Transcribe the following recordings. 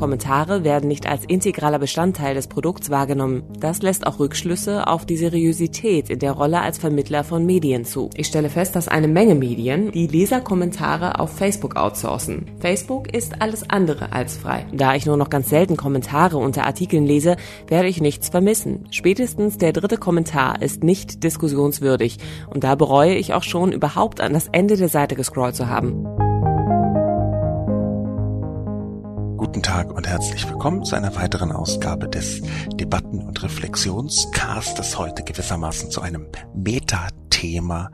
Kommentare werden nicht als integraler Bestandteil des Produkts wahrgenommen. Das lässt auch Rückschlüsse auf die Seriosität in der Rolle als Vermittler von Medien zu. Ich stelle fest, dass eine Menge Medien die Leserkommentare auf Facebook outsourcen. Facebook ist alles andere als frei. Da ich nur noch ganz selten Kommentare unter Artikeln lese, werde ich nichts vermissen. Spätestens der dritte Kommentar ist nicht diskussionswürdig und da bereue ich auch schon überhaupt an das Ende der Seite gescrollt zu haben. Guten Tag und herzlich willkommen zu einer weiteren Ausgabe des Debatten- und Reflexionscastes. Heute gewissermaßen zu einem Metathema,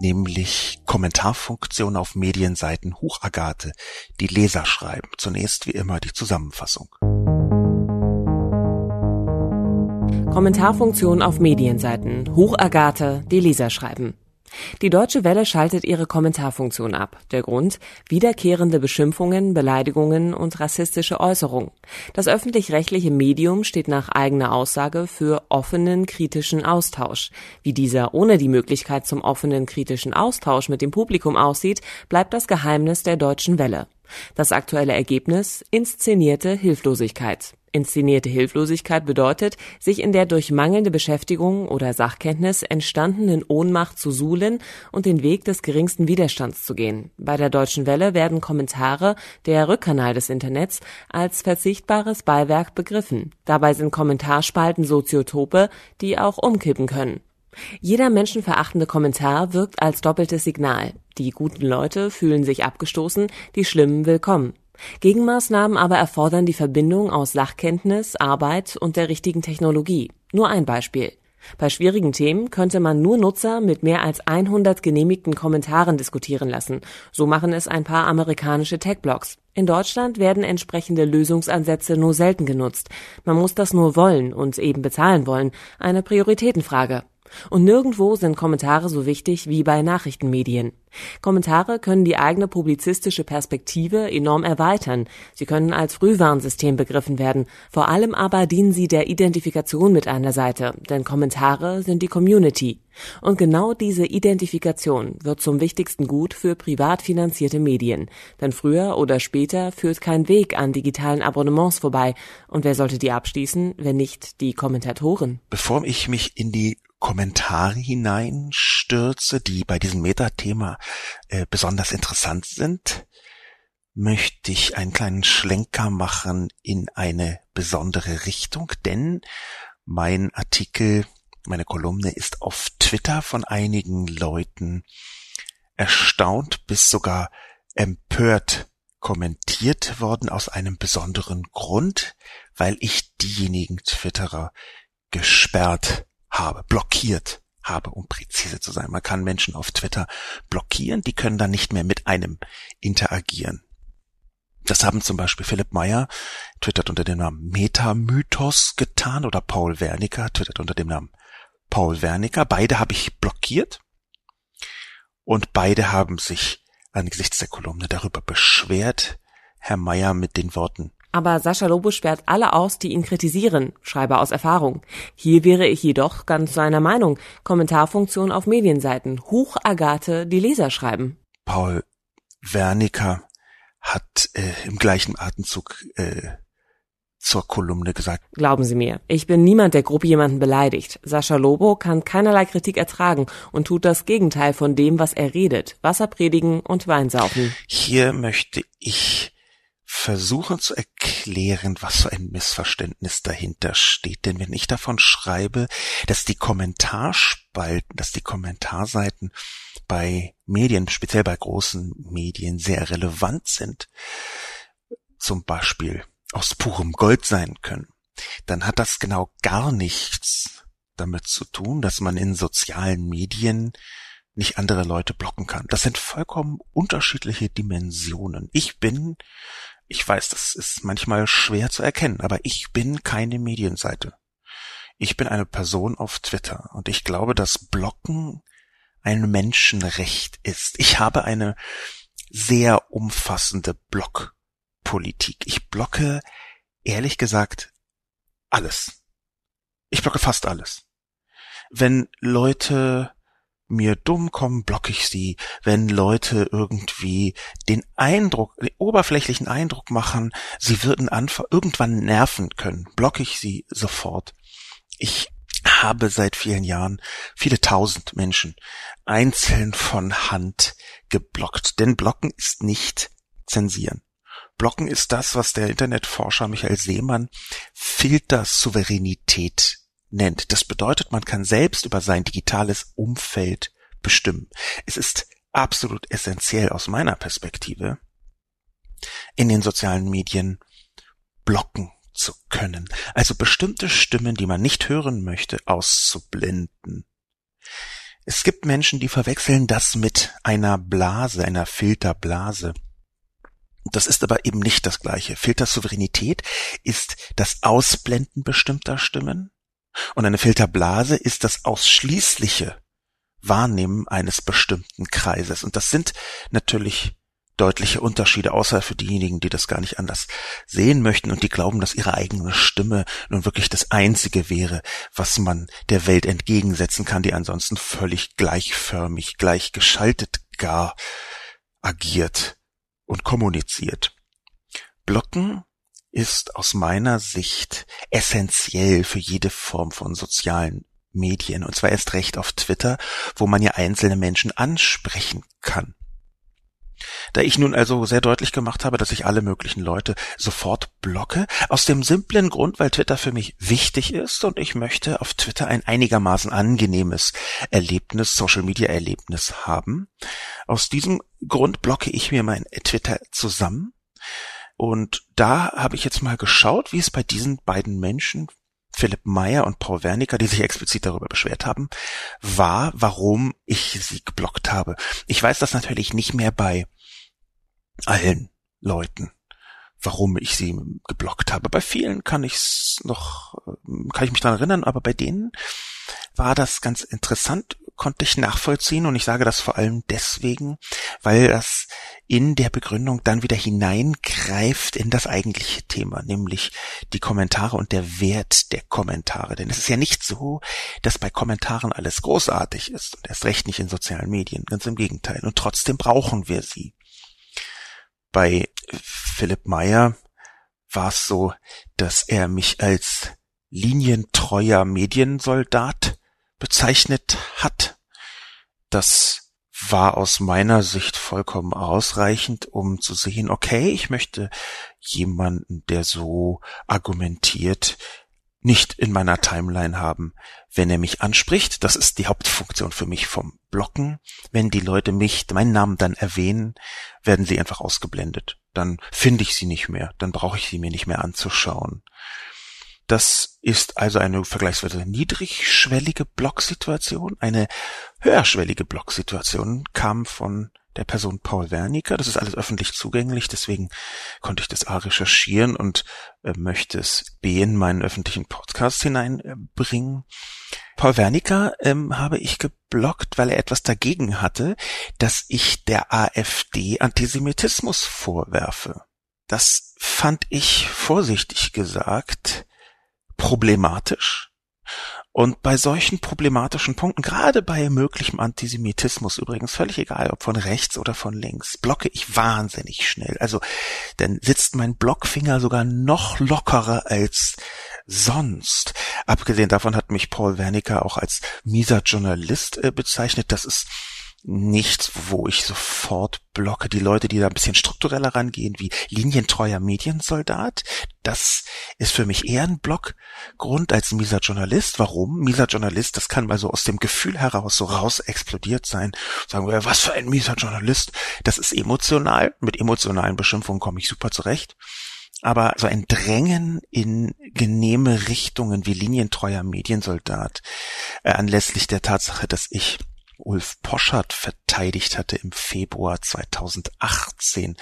nämlich Kommentarfunktion auf Medienseiten Huchagathe, die Leser schreiben. Zunächst wie immer die Zusammenfassung. Kommentarfunktion auf Medienseiten. Hochagathe, die Leser schreiben. Die Deutsche Welle schaltet ihre Kommentarfunktion ab. Der Grund? Wiederkehrende Beschimpfungen, Beleidigungen und rassistische Äußerungen. Das öffentlich-rechtliche Medium steht nach eigener Aussage für offenen kritischen Austausch. Wie dieser ohne die Möglichkeit zum offenen kritischen Austausch mit dem Publikum aussieht, bleibt das Geheimnis der Deutschen Welle. Das aktuelle Ergebnis? Inszenierte Hilflosigkeit. Inszenierte Hilflosigkeit bedeutet, sich in der durch mangelnde Beschäftigung oder Sachkenntnis entstandenen Ohnmacht zu suhlen und den Weg des geringsten Widerstands zu gehen. Bei der Deutschen Welle werden Kommentare, der Rückkanal des Internets, als verzichtbares Beiwerk begriffen. Dabei sind Kommentarspalten Soziotope, die auch umkippen können. Jeder menschenverachtende Kommentar wirkt als doppeltes Signal. Die guten Leute fühlen sich abgestoßen, die Schlimmen willkommen. Gegenmaßnahmen aber erfordern die Verbindung aus Sachkenntnis, Arbeit und der richtigen Technologie. Nur ein Beispiel. Bei schwierigen Themen könnte man nur Nutzer mit mehr als 100 genehmigten Kommentaren diskutieren lassen. So machen es ein paar amerikanische Tech-Blogs. In Deutschland werden entsprechende Lösungsansätze nur selten genutzt. Man muss das nur wollen und eben bezahlen wollen. Eine Prioritätenfrage. Und nirgendwo sind Kommentare so wichtig wie bei Nachrichtenmedien. Kommentare können die eigene publizistische Perspektive enorm erweitern. Sie können als Frühwarnsystem begriffen werden. Vor allem aber dienen sie der Identifikation mit einer Seite, denn Kommentare sind die Community. Und genau diese Identifikation wird zum wichtigsten Gut für privat finanzierte Medien. Denn früher oder später führt kein Weg an digitalen Abonnements vorbei. Und wer sollte die abschließen, wenn nicht die Kommentatoren? Bevor ich mich in die Kommentare hineinstürze, die bei diesem Metathema äh, besonders interessant sind, möchte ich einen kleinen Schlenker machen in eine besondere Richtung, denn mein Artikel, meine Kolumne ist auf Twitter von einigen Leuten erstaunt bis sogar empört kommentiert worden aus einem besonderen Grund, weil ich diejenigen Twitterer gesperrt habe, blockiert habe, um präzise zu sein. Man kann Menschen auf Twitter blockieren, die können dann nicht mehr mit einem interagieren. Das haben zum Beispiel Philipp Meyer, twittert unter dem Namen Metamythos getan oder Paul Wernicker, twittert unter dem Namen Paul Wernicker. Beide habe ich blockiert und beide haben sich angesichts der Kolumne darüber beschwert. Herr Meyer mit den Worten aber Sascha Lobo sperrt alle aus, die ihn kritisieren, schreibe aus Erfahrung. Hier wäre ich jedoch ganz seiner Meinung. Kommentarfunktion auf Medienseiten. Huch Agathe, die Leser schreiben. Paul Wernicker hat äh, im gleichen Atemzug äh, zur Kolumne gesagt. Glauben Sie mir, ich bin niemand, der grob jemanden beleidigt. Sascha Lobo kann keinerlei Kritik ertragen und tut das Gegenteil von dem, was er redet. Wasser predigen und Wein saufen. Hier möchte ich versuchen zu erklären, was für ein Missverständnis dahinter steht. Denn wenn ich davon schreibe, dass die Kommentarspalten, dass die Kommentarseiten bei Medien, speziell bei großen Medien, sehr relevant sind, zum Beispiel aus purem Gold sein können, dann hat das genau gar nichts damit zu tun, dass man in sozialen Medien nicht andere Leute blocken kann. Das sind vollkommen unterschiedliche Dimensionen. Ich bin ich weiß, das ist manchmal schwer zu erkennen, aber ich bin keine Medienseite. Ich bin eine Person auf Twitter und ich glaube, dass Blocken ein Menschenrecht ist. Ich habe eine sehr umfassende Blockpolitik. Ich blocke, ehrlich gesagt, alles. Ich blocke fast alles. Wenn Leute mir dumm kommen, blocke ich sie. Wenn Leute irgendwie den Eindruck, den oberflächlichen Eindruck machen, sie würden irgendwann nerven können, blocke ich sie sofort. Ich habe seit vielen Jahren viele tausend Menschen einzeln von Hand geblockt. Denn Blocken ist nicht zensieren. Blocken ist das, was der Internetforscher Michael Seemann Filtersouveränität nennt. Das bedeutet, man kann selbst über sein digitales Umfeld bestimmen. Es ist absolut essentiell aus meiner Perspektive, in den sozialen Medien blocken zu können, also bestimmte Stimmen, die man nicht hören möchte, auszublenden. Es gibt Menschen, die verwechseln das mit einer Blase, einer Filterblase. Das ist aber eben nicht das gleiche. Filtersouveränität ist das Ausblenden bestimmter Stimmen und eine Filterblase ist das ausschließliche Wahrnehmen eines bestimmten Kreises. Und das sind natürlich deutliche Unterschiede, außer für diejenigen, die das gar nicht anders sehen möchten und die glauben, dass ihre eigene Stimme nun wirklich das Einzige wäre, was man der Welt entgegensetzen kann, die ansonsten völlig gleichförmig, gleichgeschaltet gar agiert und kommuniziert. Blocken ist aus meiner Sicht essentiell für jede Form von sozialen Medien, und zwar erst recht auf Twitter, wo man ja einzelne Menschen ansprechen kann. Da ich nun also sehr deutlich gemacht habe, dass ich alle möglichen Leute sofort blocke, aus dem simplen Grund, weil Twitter für mich wichtig ist und ich möchte auf Twitter ein einigermaßen angenehmes Erlebnis, Social Media Erlebnis haben. Aus diesem Grund blocke ich mir mein Twitter zusammen. Und da habe ich jetzt mal geschaut, wie es bei diesen beiden Menschen Philipp Meyer und Paul Wernicker, die sich explizit darüber beschwert haben, war, warum ich sie geblockt habe. Ich weiß das natürlich nicht mehr bei allen Leuten, warum ich sie geblockt habe. Bei vielen kann ich's noch, kann ich mich daran erinnern, aber bei denen war das ganz interessant, konnte ich nachvollziehen und ich sage das vor allem deswegen, weil das in der Begründung dann wieder hineingreift in das eigentliche Thema, nämlich die Kommentare und der Wert der Kommentare. Denn es ist ja nicht so, dass bei Kommentaren alles großartig ist und erst recht nicht in sozialen Medien, ganz im Gegenteil. Und trotzdem brauchen wir sie. Bei Philipp Meyer war es so, dass er mich als linientreuer Mediensoldat bezeichnet hat. Das war aus meiner Sicht vollkommen ausreichend, um zu sehen, okay, ich möchte jemanden, der so argumentiert, nicht in meiner Timeline haben. Wenn er mich anspricht, das ist die Hauptfunktion für mich vom Blocken. Wenn die Leute mich, meinen Namen dann erwähnen, werden sie einfach ausgeblendet. Dann finde ich sie nicht mehr, dann brauche ich sie mir nicht mehr anzuschauen. Das ist also eine vergleichsweise niedrigschwellige Blocksituation. Eine höherschwellige Blocksituation kam von der Person Paul Wernicker. Das ist alles öffentlich zugänglich, deswegen konnte ich das A recherchieren und äh, möchte es B in meinen öffentlichen Podcast hineinbringen. Paul Wernicker ähm, habe ich geblockt, weil er etwas dagegen hatte, dass ich der AfD Antisemitismus vorwerfe. Das fand ich vorsichtig gesagt problematisch. Und bei solchen problematischen Punkten, gerade bei möglichem Antisemitismus übrigens, völlig egal, ob von rechts oder von links, blocke ich wahnsinnig schnell. Also, dann sitzt mein Blockfinger sogar noch lockerer als sonst. Abgesehen davon hat mich Paul Wernicker auch als mieser Journalist äh, bezeichnet. Das ist nichts, wo ich sofort blocke. Die Leute, die da ein bisschen struktureller rangehen, wie linientreuer Mediensoldat, das ist für mich eher ein Blockgrund als mieser Journalist. Warum? Mieser Journalist, das kann mal so aus dem Gefühl heraus so raus explodiert sein. Sagen wir, was für ein mieser Journalist. Das ist emotional. Mit emotionalen Beschimpfungen komme ich super zurecht. Aber so ein Drängen in genehme Richtungen wie linientreuer Mediensoldat, äh, anlässlich der Tatsache, dass ich Ulf Poschert verteidigt hatte im Februar 2018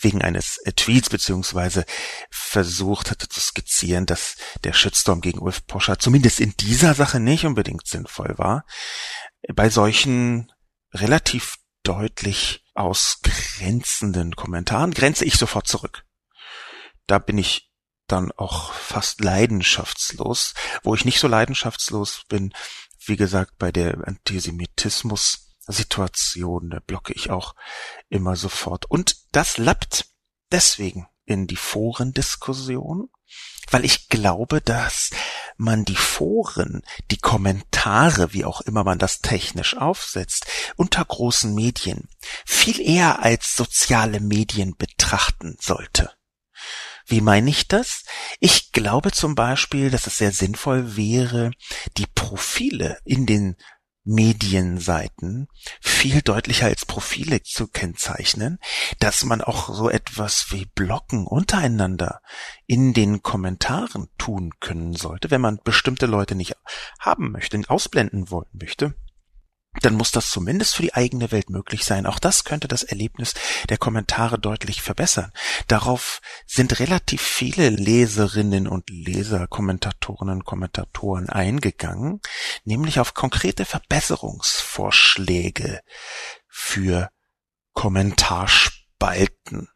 wegen eines äh, Tweets beziehungsweise versucht hatte zu skizzieren, dass der Shitstorm gegen Ulf Poschert zumindest in dieser Sache nicht unbedingt sinnvoll war. Bei solchen relativ deutlich ausgrenzenden Kommentaren grenze ich sofort zurück. Da bin ich dann auch fast leidenschaftslos. Wo ich nicht so leidenschaftslos bin, wie gesagt, bei der Antisemitismus-Situation, da blocke ich auch immer sofort. Und das lappt deswegen in die Forendiskussion, weil ich glaube, dass man die Foren, die Kommentare, wie auch immer man das technisch aufsetzt, unter großen Medien viel eher als soziale Medien betrachten sollte. Wie meine ich das? Ich glaube zum Beispiel, dass es sehr sinnvoll wäre, die Profile in den Medienseiten viel deutlicher als Profile zu kennzeichnen, dass man auch so etwas wie Blocken untereinander in den Kommentaren tun können sollte, wenn man bestimmte Leute nicht haben möchte, ausblenden wollen möchte dann muss das zumindest für die eigene Welt möglich sein. Auch das könnte das Erlebnis der Kommentare deutlich verbessern. Darauf sind relativ viele Leserinnen und Leser, Kommentatorinnen und Kommentatoren eingegangen, nämlich auf konkrete Verbesserungsvorschläge für Kommentarspalten.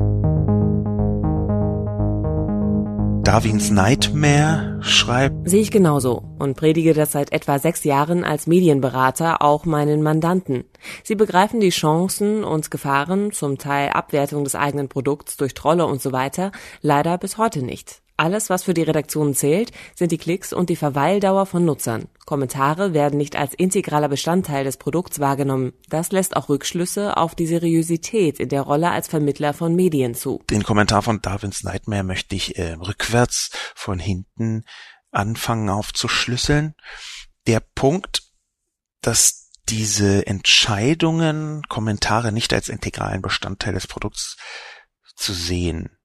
Darwins Nightmare schreibt. Sehe ich genauso und predige das seit etwa sechs Jahren als Medienberater auch meinen Mandanten. Sie begreifen die Chancen und Gefahren, zum Teil Abwertung des eigenen Produkts durch Trolle und so weiter, leider bis heute nicht. Alles, was für die Redaktion zählt, sind die Klicks und die Verweildauer von Nutzern. Kommentare werden nicht als integraler Bestandteil des Produkts wahrgenommen. Das lässt auch Rückschlüsse auf die Seriosität in der Rolle als Vermittler von Medien zu. Den Kommentar von Darwins Nightmare möchte ich äh, rückwärts von hinten anfangen aufzuschlüsseln. Der Punkt, dass diese Entscheidungen, Kommentare nicht als integralen Bestandteil des Produkts zu sehen,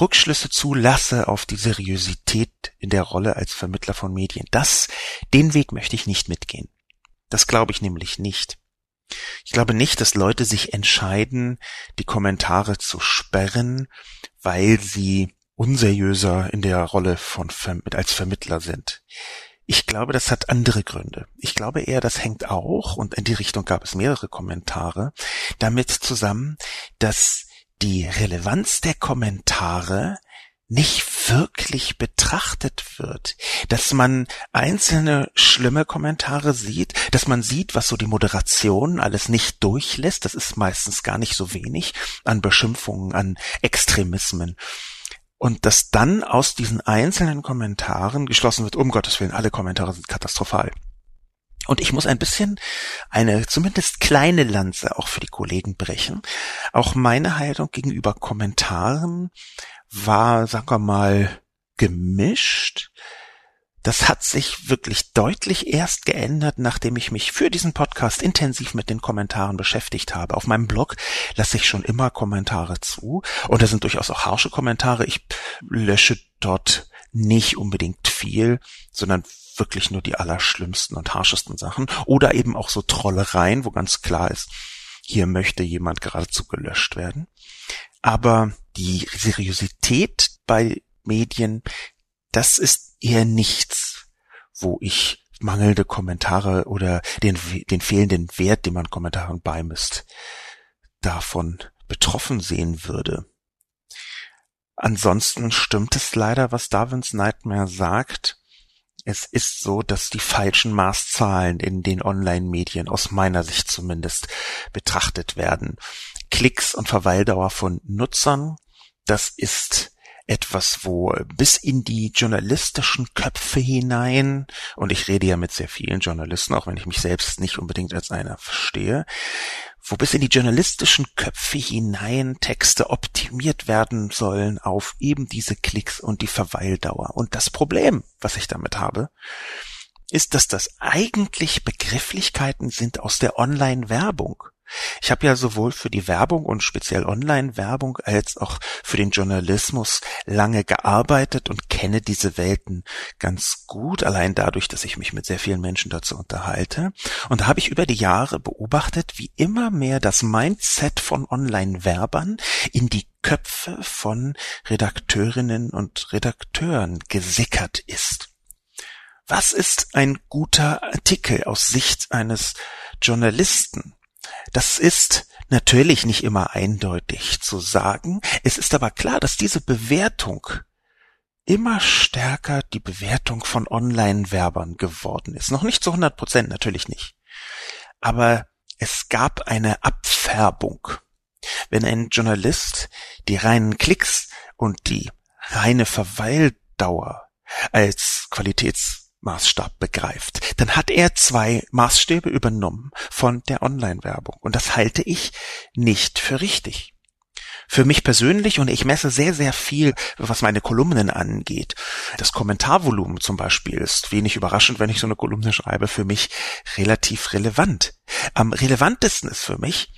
Rückschlüsse zulasse auf die Seriosität in der Rolle als Vermittler von Medien. Das, den Weg möchte ich nicht mitgehen. Das glaube ich nämlich nicht. Ich glaube nicht, dass Leute sich entscheiden, die Kommentare zu sperren, weil sie unseriöser in der Rolle von als Vermittler sind. Ich glaube, das hat andere Gründe. Ich glaube eher, das hängt auch, und in die Richtung gab es mehrere Kommentare, damit zusammen, dass die Relevanz der Kommentare nicht wirklich betrachtet wird, dass man einzelne schlimme Kommentare sieht, dass man sieht, was so die Moderation alles nicht durchlässt, das ist meistens gar nicht so wenig an Beschimpfungen, an Extremismen. Und dass dann aus diesen einzelnen Kommentaren geschlossen wird, um Gottes Willen, alle Kommentare sind katastrophal. Und ich muss ein bisschen eine zumindest kleine Lanze auch für die Kollegen brechen. Auch meine Haltung gegenüber Kommentaren war, sagen wir mal, gemischt. Das hat sich wirklich deutlich erst geändert, nachdem ich mich für diesen Podcast intensiv mit den Kommentaren beschäftigt habe. Auf meinem Blog lasse ich schon immer Kommentare zu und da sind durchaus auch harsche Kommentare. Ich lösche dort nicht unbedingt viel, sondern wirklich nur die allerschlimmsten und harschesten Sachen oder eben auch so Trollereien, wo ganz klar ist, hier möchte jemand geradezu gelöscht werden. Aber die Seriosität bei Medien, das ist eher nichts, wo ich mangelnde Kommentare oder den, den fehlenden Wert, den man Kommentaren beimisst, davon betroffen sehen würde. Ansonsten stimmt es leider, was Darwins Nightmare sagt. Es ist so, dass die falschen Maßzahlen in den Online-Medien aus meiner Sicht zumindest betrachtet werden. Klicks und Verweildauer von Nutzern, das ist etwas, wo bis in die journalistischen Köpfe hinein, und ich rede ja mit sehr vielen Journalisten, auch wenn ich mich selbst nicht unbedingt als einer verstehe, wo bis in die journalistischen Köpfe hinein Texte optimiert werden sollen auf eben diese Klicks und die Verweildauer. Und das Problem, was ich damit habe, ist, dass das eigentlich Begrifflichkeiten sind aus der Online-Werbung. Ich habe ja sowohl für die Werbung und speziell Online-Werbung als auch für den Journalismus lange gearbeitet und kenne diese Welten ganz gut, allein dadurch, dass ich mich mit sehr vielen Menschen dazu unterhalte. Und da habe ich über die Jahre beobachtet, wie immer mehr das Mindset von Online-Werbern in die Köpfe von Redakteurinnen und Redakteuren gesickert ist. Was ist ein guter Artikel aus Sicht eines Journalisten? Das ist natürlich nicht immer eindeutig zu sagen. Es ist aber klar, dass diese Bewertung immer stärker die Bewertung von Online-Werbern geworden ist. Noch nicht zu 100 Prozent, natürlich nicht. Aber es gab eine Abfärbung. Wenn ein Journalist die reinen Klicks und die reine Verweildauer als Qualitätsmaßstab begreift, dann hat er zwei Maßstäbe übernommen von der Online-Werbung. Und das halte ich nicht für richtig für mich persönlich und ich messe sehr, sehr viel, was meine Kolumnen angeht. Das Kommentarvolumen zum Beispiel ist wenig überraschend, wenn ich so eine Kolumne schreibe, für mich relativ relevant. Am relevantesten ist für mich,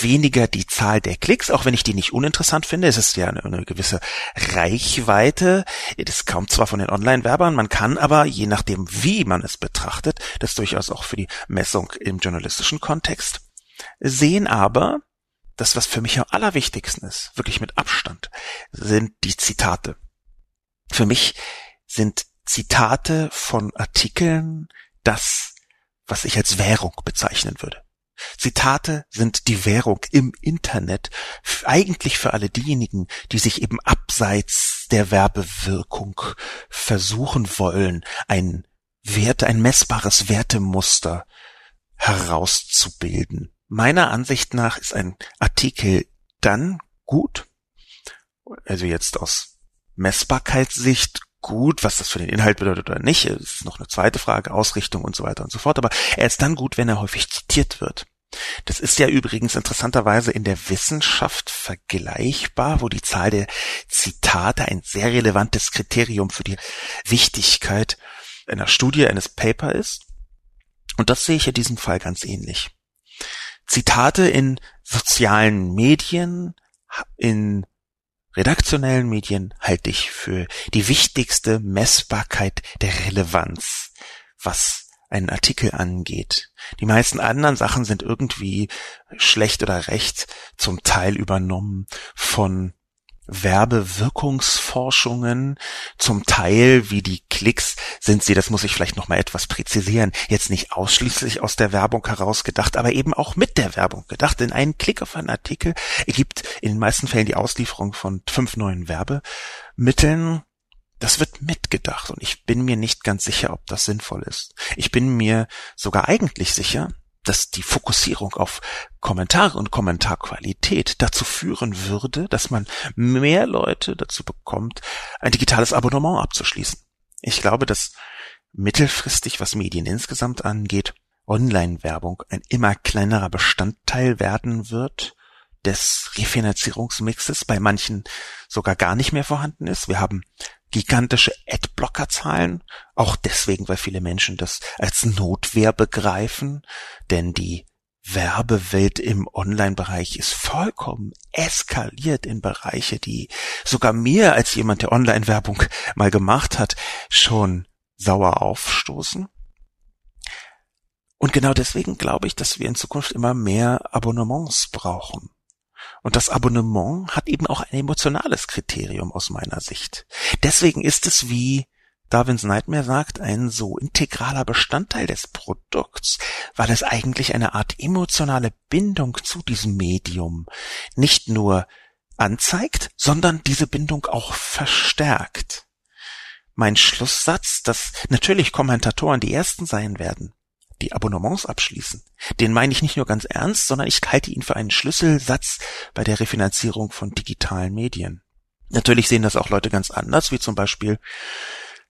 weniger die Zahl der Klicks, auch wenn ich die nicht uninteressant finde. Es ist ja eine, eine gewisse Reichweite. Das kommt zwar von den Online-Werbern, man kann aber, je nachdem, wie man es betrachtet, das durchaus auch für die Messung im journalistischen Kontext sehen, aber das, was für mich am allerwichtigsten ist, wirklich mit Abstand, sind die Zitate. Für mich sind Zitate von Artikeln das, was ich als Währung bezeichnen würde. Zitate sind die Währung im Internet, eigentlich für alle diejenigen, die sich eben abseits der Werbewirkung versuchen wollen, ein Werte, ein messbares Wertemuster herauszubilden. Meiner Ansicht nach ist ein Artikel dann gut, also jetzt aus Messbarkeitssicht gut, was das für den Inhalt bedeutet oder nicht, ist noch eine zweite Frage, Ausrichtung und so weiter und so fort, aber er ist dann gut, wenn er häufig zitiert wird. Das ist ja übrigens interessanterweise in der Wissenschaft vergleichbar, wo die Zahl der Zitate ein sehr relevantes Kriterium für die Wichtigkeit einer Studie, eines Paper ist. Und das sehe ich in diesem Fall ganz ähnlich. Zitate in sozialen Medien, in redaktionellen Medien halte ich für die wichtigste Messbarkeit der Relevanz, was einen Artikel angeht. Die meisten anderen Sachen sind irgendwie schlecht oder recht zum Teil übernommen von Werbewirkungsforschungen. Zum Teil, wie die Klicks, sind sie, das muss ich vielleicht noch mal etwas präzisieren, jetzt nicht ausschließlich aus der Werbung heraus gedacht, aber eben auch mit der Werbung gedacht. Denn ein Klick auf einen Artikel ergibt in den meisten Fällen die Auslieferung von fünf neuen Werbemitteln. Das wird mitgedacht und ich bin mir nicht ganz sicher, ob das sinnvoll ist. Ich bin mir sogar eigentlich sicher, dass die Fokussierung auf Kommentare und Kommentarqualität dazu führen würde, dass man mehr Leute dazu bekommt, ein digitales Abonnement abzuschließen. Ich glaube, dass mittelfristig, was Medien insgesamt angeht, Online-Werbung ein immer kleinerer Bestandteil werden wird des Refinanzierungsmixes, bei manchen sogar gar nicht mehr vorhanden ist. Wir haben gigantische Adblocker-Zahlen, auch deswegen, weil viele Menschen das als Notwehr begreifen, denn die Werbewelt im Online-Bereich ist vollkommen eskaliert in Bereiche, die sogar mir als jemand, der Online-Werbung mal gemacht hat, schon sauer aufstoßen. Und genau deswegen glaube ich, dass wir in Zukunft immer mehr Abonnements brauchen. Und das Abonnement hat eben auch ein emotionales Kriterium aus meiner Sicht. Deswegen ist es, wie Darwins Nightmare sagt, ein so integraler Bestandteil des Produkts, weil es eigentlich eine Art emotionale Bindung zu diesem Medium nicht nur anzeigt, sondern diese Bindung auch verstärkt. Mein Schlusssatz, dass natürlich Kommentatoren die ersten sein werden, die Abonnements abschließen. Den meine ich nicht nur ganz ernst, sondern ich halte ihn für einen Schlüsselsatz bei der Refinanzierung von digitalen Medien. Natürlich sehen das auch Leute ganz anders, wie zum Beispiel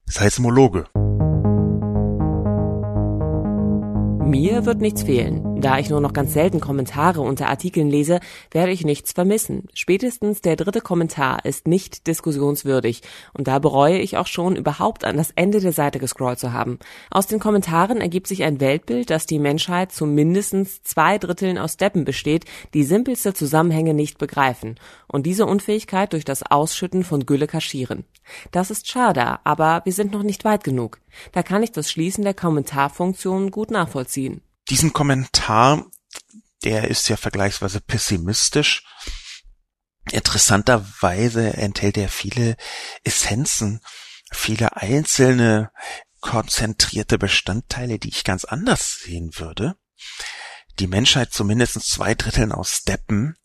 Seismologe. Mir wird nichts fehlen. Da ich nur noch ganz selten Kommentare unter Artikeln lese, werde ich nichts vermissen. Spätestens der dritte Kommentar ist nicht diskussionswürdig und da bereue ich auch schon überhaupt an das Ende der Seite gescrollt zu haben. Aus den Kommentaren ergibt sich ein Weltbild, dass die Menschheit zu mindestens zwei Dritteln aus Deppen besteht, die simpelste Zusammenhänge nicht begreifen und diese Unfähigkeit durch das Ausschütten von Gülle kaschieren. Das ist schade, aber wir sind noch nicht weit genug. Da kann ich das Schließen der Kommentarfunktion gut nachvollziehen. Diesen Kommentar, der ist ja vergleichsweise pessimistisch. Interessanterweise enthält er viele Essenzen, viele einzelne konzentrierte Bestandteile, die ich ganz anders sehen würde. die Menschheit zu mindestens zwei Dritteln aus Deppen.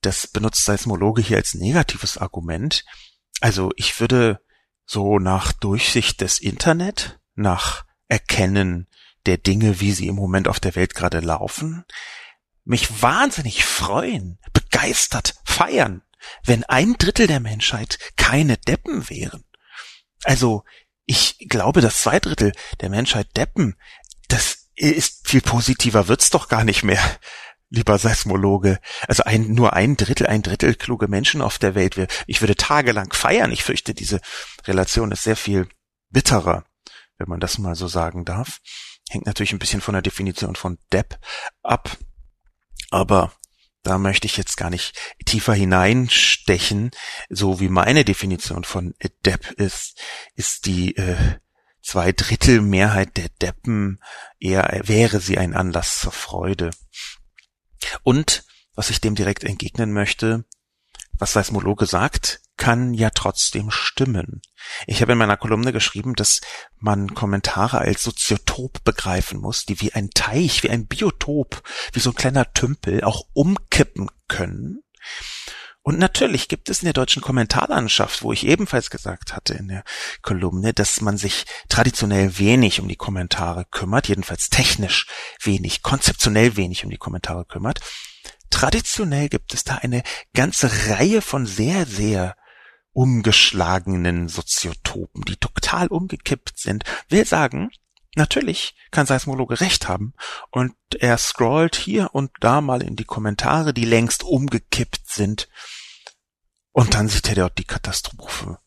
Das benutzt Seismologe hier als negatives Argument. Also ich würde so nach Durchsicht des Internet, nach Erkennen der Dinge, wie sie im Moment auf der Welt gerade laufen, mich wahnsinnig freuen, begeistert feiern, wenn ein Drittel der Menschheit keine Deppen wären. Also ich glaube, dass zwei Drittel der Menschheit Deppen, das ist viel positiver wird's doch gar nicht mehr, lieber Seismologe. Also ein, nur ein Drittel, ein Drittel kluge Menschen auf der Welt. Ich würde tagelang feiern. Ich fürchte, diese Relation ist sehr viel bitterer, wenn man das mal so sagen darf. Hängt natürlich ein bisschen von der Definition von Depp ab. Aber da möchte ich jetzt gar nicht tiefer hineinstechen. So wie meine Definition von Depp ist, ist die äh, zwei Drittel Mehrheit der Deppen eher wäre sie ein Anlass zur Freude. Und was ich dem direkt entgegnen möchte, was Seismologe sagt, kann ja trotzdem stimmen. Ich habe in meiner Kolumne geschrieben, dass man Kommentare als Soziotop begreifen muss, die wie ein Teich, wie ein Biotop, wie so ein kleiner Tümpel auch umkippen können. Und natürlich gibt es in der deutschen Kommentarlandschaft, wo ich ebenfalls gesagt hatte in der Kolumne, dass man sich traditionell wenig um die Kommentare kümmert, jedenfalls technisch wenig, konzeptionell wenig um die Kommentare kümmert. Traditionell gibt es da eine ganze Reihe von sehr, sehr umgeschlagenen Soziotopen, die total umgekippt sind, will sagen, natürlich kann Seismologe recht haben und er scrollt hier und da mal in die Kommentare, die längst umgekippt sind und dann sieht er dort die Katastrophe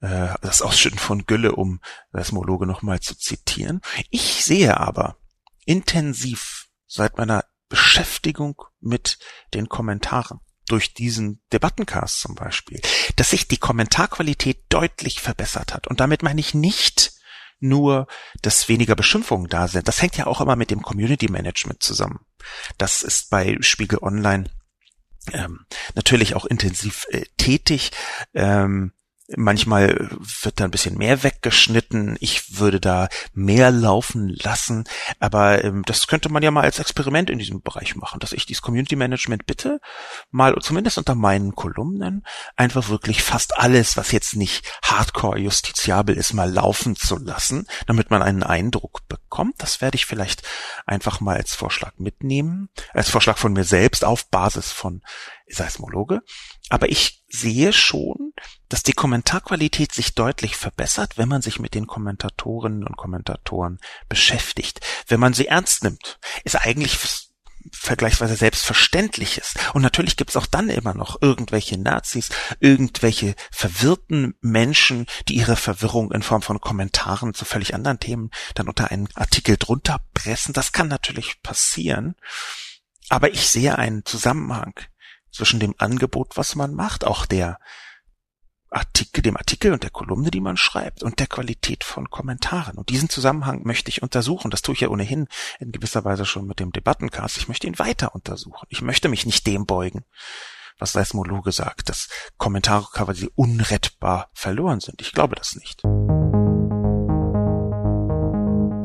äh, das Ausschütten von Gülle, um Seismologe nochmal zu zitieren. Ich sehe aber intensiv seit meiner Beschäftigung mit den Kommentaren, durch diesen Debattencast zum Beispiel, dass sich die Kommentarqualität deutlich verbessert hat. Und damit meine ich nicht nur, dass weniger Beschimpfungen da sind. Das hängt ja auch immer mit dem Community Management zusammen. Das ist bei Spiegel Online ähm, natürlich auch intensiv äh, tätig. Ähm, Manchmal wird da ein bisschen mehr weggeschnitten. Ich würde da mehr laufen lassen. Aber ähm, das könnte man ja mal als Experiment in diesem Bereich machen, dass ich dieses Community Management bitte, mal zumindest unter meinen Kolumnen, einfach wirklich fast alles, was jetzt nicht hardcore justiziabel ist, mal laufen zu lassen, damit man einen Eindruck bekommt. Das werde ich vielleicht einfach mal als Vorschlag mitnehmen, als Vorschlag von mir selbst auf Basis von Seismologe. Aber ich sehe schon, dass die Kommentarqualität sich deutlich verbessert, wenn man sich mit den Kommentatorinnen und Kommentatoren beschäftigt. Wenn man sie ernst nimmt, ist eigentlich vergleichsweise selbstverständliches. Und natürlich gibt's auch dann immer noch irgendwelche Nazis, irgendwelche verwirrten Menschen, die ihre Verwirrung in Form von Kommentaren zu völlig anderen Themen dann unter einen Artikel drunter pressen. Das kann natürlich passieren. Aber ich sehe einen Zusammenhang zwischen dem Angebot, was man macht, auch der Artikel, dem Artikel und der Kolumne, die man schreibt und der Qualität von Kommentaren. Und diesen Zusammenhang möchte ich untersuchen. Das tue ich ja ohnehin in gewisser Weise schon mit dem Debattencast. Ich möchte ihn weiter untersuchen. Ich möchte mich nicht dem beugen, was Seismologe sagt, dass Kommentare quasi unrettbar verloren sind. Ich glaube das nicht.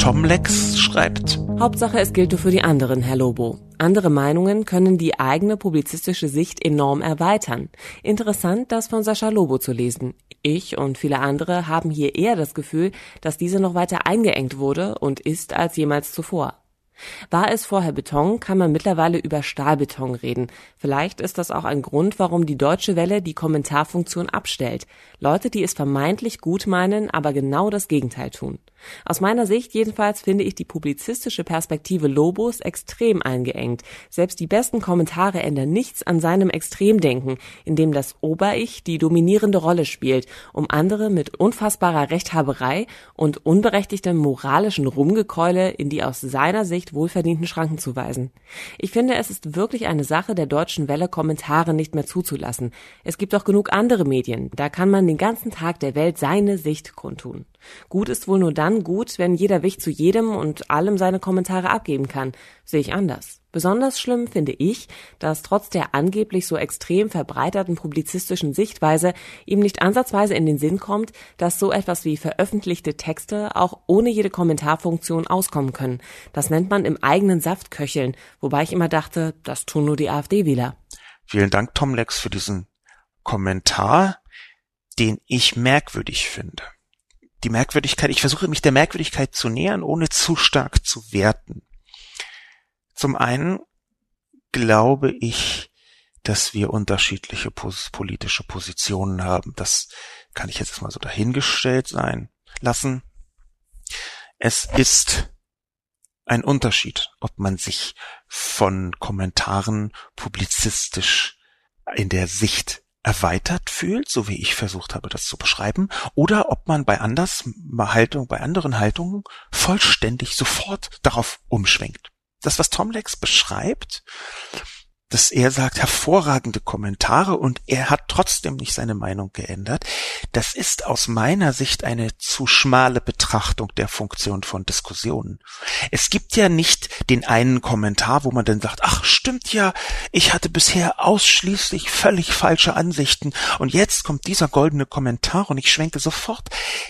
Tom Lex schreibt. Hauptsache, es gilt nur für die anderen, Herr Lobo. Andere Meinungen können die eigene publizistische Sicht enorm erweitern. Interessant, das von Sascha Lobo zu lesen. Ich und viele andere haben hier eher das Gefühl, dass diese noch weiter eingeengt wurde und ist als jemals zuvor. War es vorher Beton, kann man mittlerweile über Stahlbeton reden. Vielleicht ist das auch ein Grund, warum die Deutsche Welle die Kommentarfunktion abstellt. Leute, die es vermeintlich gut meinen, aber genau das Gegenteil tun. Aus meiner Sicht jedenfalls finde ich die publizistische Perspektive Lobos extrem eingeengt. Selbst die besten Kommentare ändern nichts an seinem Extremdenken, in dem das Ober-Ich die dominierende Rolle spielt, um andere mit unfassbarer Rechthaberei und unberechtigtem moralischen Rumgekeule in die aus seiner Sicht wohlverdienten Schranken zu weisen. Ich finde, es ist wirklich eine Sache der deutschen Welle, Kommentare nicht mehr zuzulassen. Es gibt auch genug andere Medien, da kann man den ganzen Tag der Welt seine Sicht kundtun. Gut ist wohl nur dann gut, wenn jeder Wicht zu jedem und allem seine Kommentare abgeben kann. Sehe ich anders. Besonders schlimm finde ich, dass trotz der angeblich so extrem verbreiterten publizistischen Sichtweise ihm nicht ansatzweise in den Sinn kommt, dass so etwas wie veröffentlichte Texte auch ohne jede Kommentarfunktion auskommen können. Das nennt man im eigenen Saft köcheln, wobei ich immer dachte, das tun nur die AfD-Wähler. Vielen Dank, Tom Lex, für diesen Kommentar, den ich merkwürdig finde. Die Merkwürdigkeit, ich versuche mich der Merkwürdigkeit zu nähern, ohne zu stark zu werten. Zum einen glaube ich, dass wir unterschiedliche politische Positionen haben. Das kann ich jetzt mal so dahingestellt sein lassen. Es ist ein Unterschied, ob man sich von Kommentaren publizistisch in der Sicht erweitert fühlt, so wie ich versucht habe, das zu beschreiben, oder ob man bei anders Haltung, bei anderen Haltungen vollständig sofort darauf umschwenkt. Das, was Tom Lex beschreibt, dass er sagt, hervorragende Kommentare und er hat trotzdem nicht seine Meinung geändert. Das ist aus meiner Sicht eine zu schmale Betrachtung der Funktion von Diskussionen. Es gibt ja nicht den einen Kommentar, wo man dann sagt, ach stimmt ja, ich hatte bisher ausschließlich völlig falsche Ansichten und jetzt kommt dieser goldene Kommentar und ich schwenke sofort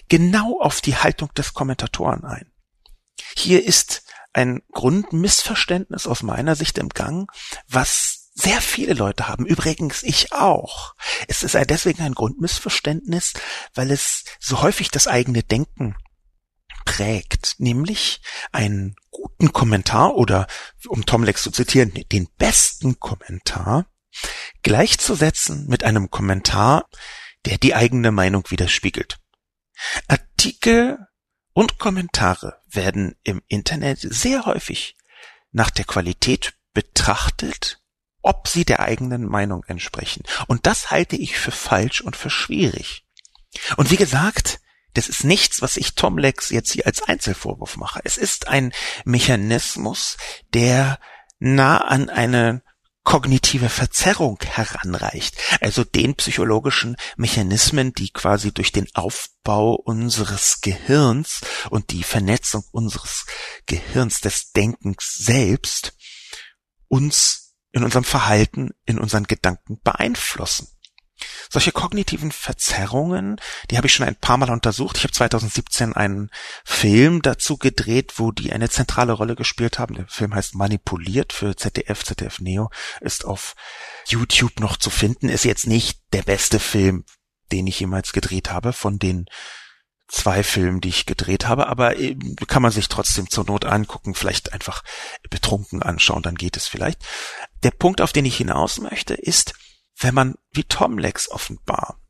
genau auf die Haltung des Kommentatoren ein. Hier ist ein Grundmissverständnis aus meiner Sicht im Gang, was sehr viele Leute haben, übrigens ich auch. Es ist deswegen ein Grundmissverständnis, weil es so häufig das eigene Denken prägt, nämlich einen guten Kommentar oder, um Tom Lex zu zitieren, den besten Kommentar gleichzusetzen mit einem Kommentar, der die eigene Meinung widerspiegelt. Artikel und Kommentare werden im Internet sehr häufig nach der Qualität betrachtet, ob sie der eigenen Meinung entsprechen. Und das halte ich für falsch und für schwierig. Und wie gesagt, das ist nichts, was ich Tom Lex jetzt hier als Einzelvorwurf mache. Es ist ein Mechanismus, der nah an eine kognitive Verzerrung heranreicht, also den psychologischen Mechanismen, die quasi durch den Aufbau unseres Gehirns und die Vernetzung unseres Gehirns des Denkens selbst uns in unserem Verhalten, in unseren Gedanken beeinflussen. Solche kognitiven Verzerrungen, die habe ich schon ein paar Mal untersucht. Ich habe 2017 einen Film dazu gedreht, wo die eine zentrale Rolle gespielt haben. Der Film heißt Manipuliert für ZDF, ZDF Neo, ist auf YouTube noch zu finden. Ist jetzt nicht der beste Film, den ich jemals gedreht habe, von den zwei Filmen, die ich gedreht habe, aber kann man sich trotzdem zur Not angucken, vielleicht einfach betrunken anschauen, dann geht es vielleicht. Der Punkt, auf den ich hinaus möchte, ist, wenn man wie Tom Lex offenbar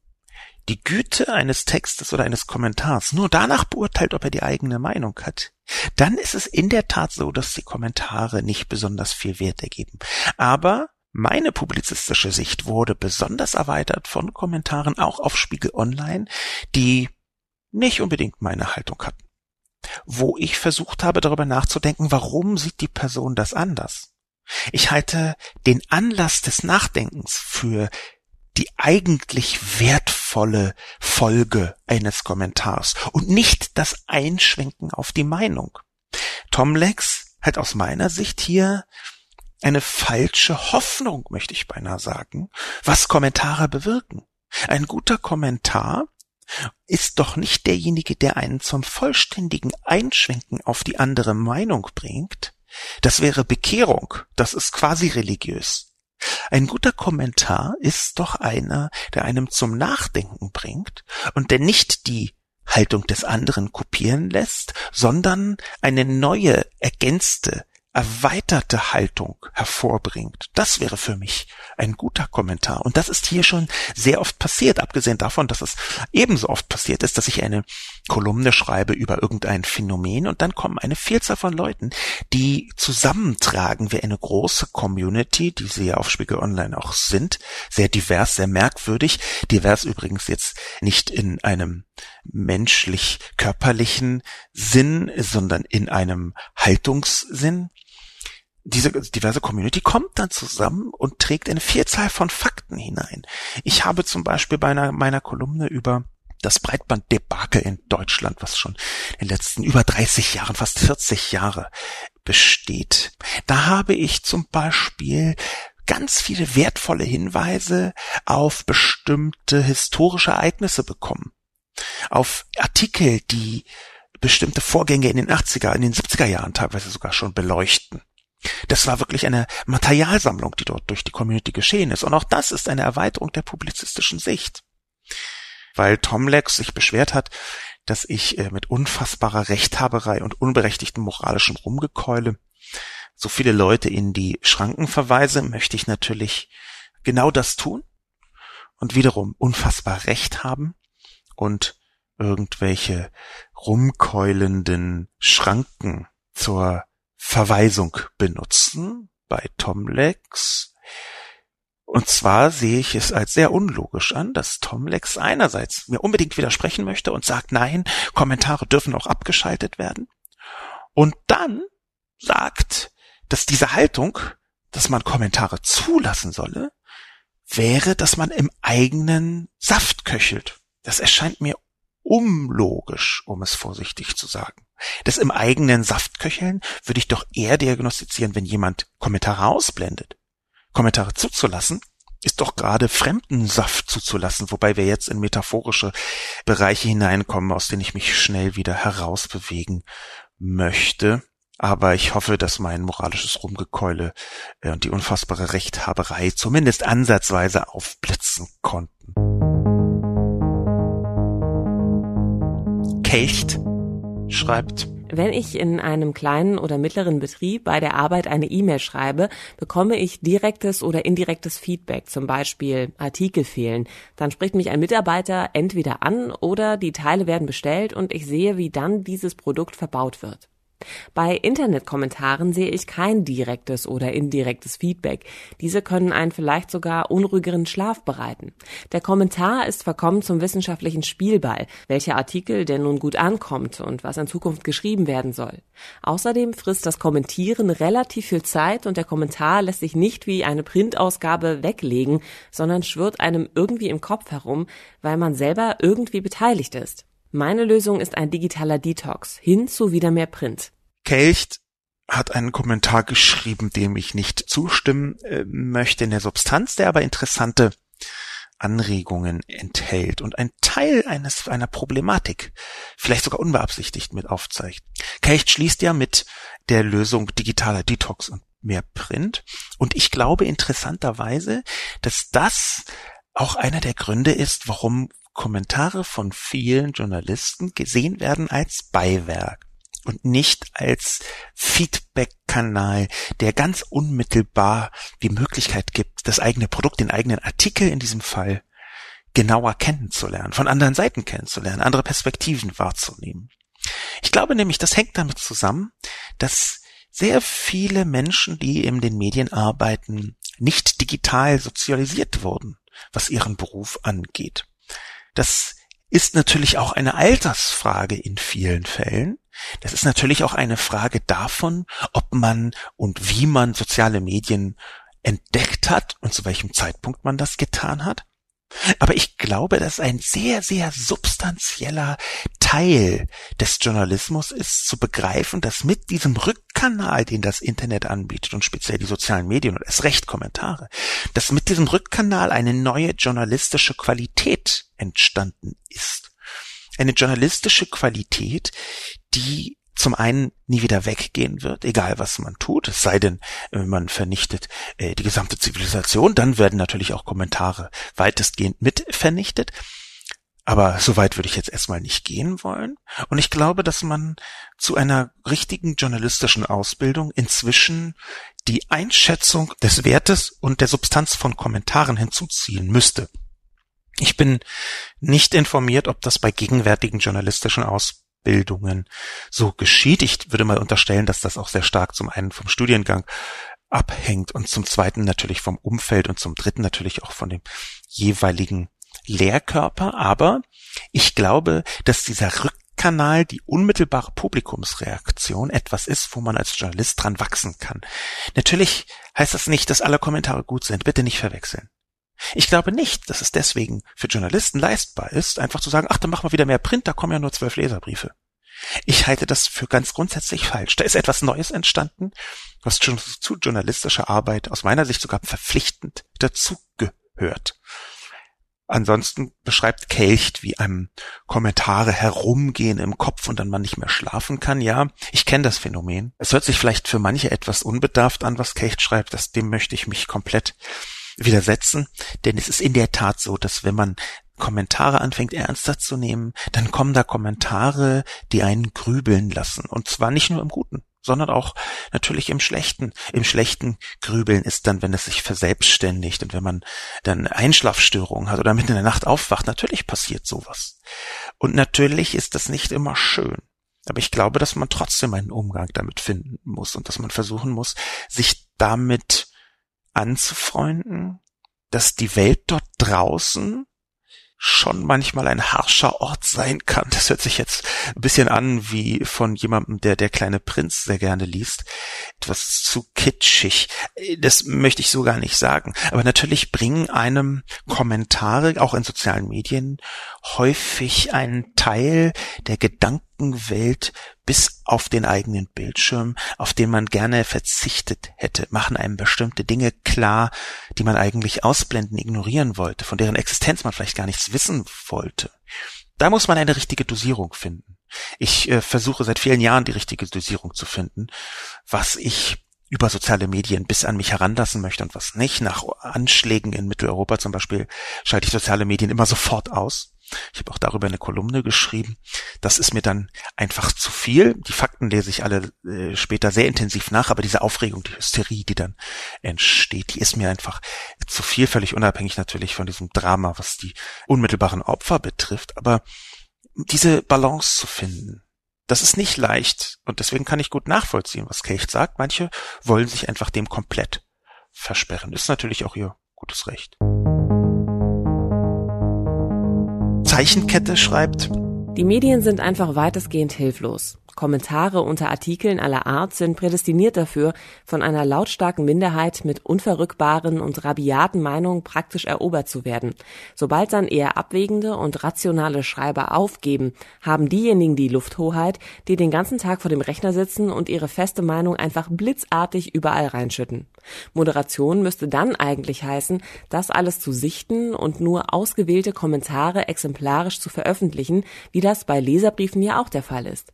die Güte eines Textes oder eines Kommentars nur danach beurteilt, ob er die eigene Meinung hat, dann ist es in der Tat so, dass die Kommentare nicht besonders viel Wert ergeben. Aber meine publizistische Sicht wurde besonders erweitert von Kommentaren auch auf Spiegel Online, die nicht unbedingt meine Haltung hatten. Wo ich versucht habe, darüber nachzudenken, warum sieht die Person das anders? Ich halte den Anlass des Nachdenkens für die eigentlich wertvolle Folge eines Kommentars und nicht das Einschwenken auf die Meinung. Tom Lex hat aus meiner Sicht hier eine falsche Hoffnung, möchte ich beinahe sagen, was Kommentare bewirken. Ein guter Kommentar ist doch nicht derjenige, der einen zum vollständigen Einschwenken auf die andere Meinung bringt, das wäre Bekehrung. Das ist quasi religiös. Ein guter Kommentar ist doch einer, der einem zum Nachdenken bringt und der nicht die Haltung des anderen kopieren lässt, sondern eine neue, ergänzte, erweiterte Haltung hervorbringt. Das wäre für mich ein guter Kommentar. Und das ist hier schon sehr oft passiert, abgesehen davon, dass es ebenso oft passiert ist, dass ich eine Kolumne schreibe über irgendein Phänomen und dann kommen eine Vielzahl von Leuten, die zusammentragen wie eine große Community, die sie ja auf Spiegel Online auch sind, sehr divers, sehr merkwürdig, divers übrigens jetzt nicht in einem menschlich körperlichen Sinn, sondern in einem Haltungssinn diese diverse Community kommt dann zusammen und trägt eine Vielzahl von Fakten hinein. Ich habe zum Beispiel bei einer, meiner Kolumne über das Breitbanddebakel in Deutschland, was schon in den letzten über 30 Jahren, fast 40 Jahre besteht. Da habe ich zum Beispiel ganz viele wertvolle Hinweise auf bestimmte historische Ereignisse bekommen. Auf Artikel, die bestimmte Vorgänge in den 80er, in den 70er Jahren teilweise sogar schon beleuchten. Das war wirklich eine Materialsammlung, die dort durch die Community geschehen ist. Und auch das ist eine Erweiterung der publizistischen Sicht. Weil Tom Lex sich beschwert hat, dass ich äh, mit unfassbarer Rechthaberei und unberechtigtem moralischem Rumgekeule so viele Leute in die Schranken verweise, möchte ich natürlich genau das tun und wiederum unfassbar Recht haben und irgendwelche rumkeulenden Schranken zur Verweisung benutzen bei Tomlex. Und zwar sehe ich es als sehr unlogisch an, dass Tomlex einerseits mir unbedingt widersprechen möchte und sagt, nein, Kommentare dürfen auch abgeschaltet werden. Und dann sagt, dass diese Haltung, dass man Kommentare zulassen solle, wäre, dass man im eigenen Saft köchelt. Das erscheint mir unlogisch, um es vorsichtig zu sagen. Das im eigenen Saft köcheln würde ich doch eher diagnostizieren, wenn jemand Kommentare ausblendet. Kommentare zuzulassen ist doch gerade fremden Saft zuzulassen, wobei wir jetzt in metaphorische Bereiche hineinkommen, aus denen ich mich schnell wieder herausbewegen möchte. Aber ich hoffe, dass mein moralisches Rumgekeule äh, und die unfassbare Rechthaberei zumindest ansatzweise aufblitzen konnten. Kelcht schreibt, wenn ich in einem kleinen oder mittleren Betrieb bei der Arbeit eine E-Mail schreibe, bekomme ich direktes oder indirektes Feedback, zum Beispiel Artikel fehlen. Dann spricht mich ein Mitarbeiter entweder an oder die Teile werden bestellt und ich sehe, wie dann dieses Produkt verbaut wird. Bei Internetkommentaren sehe ich kein direktes oder indirektes Feedback. Diese können einen vielleicht sogar unruhigeren Schlaf bereiten. Der Kommentar ist verkommen zum wissenschaftlichen Spielball, welcher Artikel denn nun gut ankommt und was in Zukunft geschrieben werden soll. Außerdem frisst das Kommentieren relativ viel Zeit und der Kommentar lässt sich nicht wie eine Printausgabe weglegen, sondern schwirrt einem irgendwie im Kopf herum, weil man selber irgendwie beteiligt ist. Meine Lösung ist ein digitaler Detox hin zu wieder mehr Print. Kelcht hat einen Kommentar geschrieben, dem ich nicht zustimmen äh, möchte in der Substanz, der aber interessante Anregungen enthält und ein Teil eines einer Problematik, vielleicht sogar unbeabsichtigt mit aufzeigt. Kelcht schließt ja mit der Lösung digitaler Detox und mehr Print und ich glaube interessanterweise, dass das auch einer der Gründe ist, warum Kommentare von vielen Journalisten gesehen werden als Beiwerk und nicht als Feedback-Kanal, der ganz unmittelbar die Möglichkeit gibt, das eigene Produkt, den eigenen Artikel in diesem Fall genauer kennenzulernen, von anderen Seiten kennenzulernen, andere Perspektiven wahrzunehmen. Ich glaube nämlich, das hängt damit zusammen, dass sehr viele Menschen, die in den Medien arbeiten, nicht digital sozialisiert wurden, was ihren Beruf angeht. Das ist natürlich auch eine Altersfrage in vielen Fällen. Das ist natürlich auch eine Frage davon, ob man und wie man soziale Medien entdeckt hat und zu welchem Zeitpunkt man das getan hat. Aber ich glaube, dass ein sehr, sehr substanzieller Teil des Journalismus ist, zu begreifen, dass mit diesem Rückkanal, den das Internet anbietet und speziell die sozialen Medien und erst recht Kommentare, dass mit diesem Rückkanal eine neue journalistische Qualität entstanden ist. Eine journalistische Qualität, die zum einen nie wieder weggehen wird, egal was man tut, es sei denn, man vernichtet äh, die gesamte Zivilisation, dann werden natürlich auch Kommentare weitestgehend mit vernichtet. Aber so weit würde ich jetzt erstmal nicht gehen wollen. Und ich glaube, dass man zu einer richtigen journalistischen Ausbildung inzwischen die Einschätzung des Wertes und der Substanz von Kommentaren hinzuziehen müsste. Ich bin nicht informiert, ob das bei gegenwärtigen journalistischen Ausbildungen so geschieht. Ich würde mal unterstellen, dass das auch sehr stark zum einen vom Studiengang abhängt und zum zweiten natürlich vom Umfeld und zum dritten natürlich auch von dem jeweiligen Lehrkörper, aber ich glaube, dass dieser Rückkanal, die unmittelbare Publikumsreaktion etwas ist, wo man als Journalist dran wachsen kann. Natürlich heißt das nicht, dass alle Kommentare gut sind. Bitte nicht verwechseln. Ich glaube nicht, dass es deswegen für Journalisten leistbar ist, einfach zu sagen, ach, dann machen wir wieder mehr Print, da kommen ja nur zwölf Leserbriefe. Ich halte das für ganz grundsätzlich falsch. Da ist etwas Neues entstanden, was zu journalistischer Arbeit aus meiner Sicht sogar verpflichtend dazugehört. Ansonsten beschreibt Kelcht, wie einem Kommentare herumgehen im Kopf und dann man nicht mehr schlafen kann. Ja, ich kenne das Phänomen. Es hört sich vielleicht für manche etwas unbedarft an, was Kelcht schreibt. Das, dem möchte ich mich komplett widersetzen. Denn es ist in der Tat so, dass wenn man Kommentare anfängt ernster zu nehmen, dann kommen da Kommentare, die einen grübeln lassen. Und zwar nicht nur im Guten sondern auch natürlich im Schlechten. Im Schlechten Grübeln ist dann, wenn es sich verselbstständigt und wenn man dann Einschlafstörungen hat oder mitten in der Nacht aufwacht. Natürlich passiert sowas. Und natürlich ist das nicht immer schön. Aber ich glaube, dass man trotzdem einen Umgang damit finden muss und dass man versuchen muss, sich damit anzufreunden, dass die Welt dort draußen schon manchmal ein harscher Ort sein kann. Das hört sich jetzt ein bisschen an wie von jemandem, der der kleine Prinz sehr gerne liest. Etwas zu kitschig. Das möchte ich so gar nicht sagen. Aber natürlich bringen einem Kommentare, auch in sozialen Medien, häufig einen Teil der Gedankenwelt bis auf den eigenen Bildschirm, auf den man gerne verzichtet hätte, machen einem bestimmte Dinge klar, die man eigentlich ausblenden, ignorieren wollte, von deren Existenz man vielleicht gar nichts wissen wollte. Da muss man eine richtige Dosierung finden. Ich äh, versuche seit vielen Jahren die richtige Dosierung zu finden, was ich über soziale Medien bis an mich heranlassen möchte und was nicht. Nach Anschlägen in Mitteleuropa zum Beispiel schalte ich soziale Medien immer sofort aus. Ich habe auch darüber eine Kolumne geschrieben. Das ist mir dann einfach zu viel. Die Fakten lese ich alle äh, später sehr intensiv nach, aber diese Aufregung, die Hysterie, die dann entsteht, die ist mir einfach zu viel, völlig unabhängig natürlich von diesem Drama, was die unmittelbaren Opfer betrifft. Aber diese Balance zu finden, das ist nicht leicht und deswegen kann ich gut nachvollziehen, was Kecht sagt. Manche wollen sich einfach dem komplett versperren. Das ist natürlich auch ihr gutes Recht. Zeichenkette schreibt, die Medien sind einfach weitestgehend hilflos. Kommentare unter Artikeln aller Art sind prädestiniert dafür, von einer lautstarken Minderheit mit unverrückbaren und rabiaten Meinungen praktisch erobert zu werden. Sobald dann eher abwägende und rationale Schreiber aufgeben, haben diejenigen die Lufthoheit, die den ganzen Tag vor dem Rechner sitzen und ihre feste Meinung einfach blitzartig überall reinschütten. Moderation müsste dann eigentlich heißen, das alles zu sichten und nur ausgewählte Kommentare exemplarisch zu veröffentlichen, wie das bei Leserbriefen ja auch der Fall ist.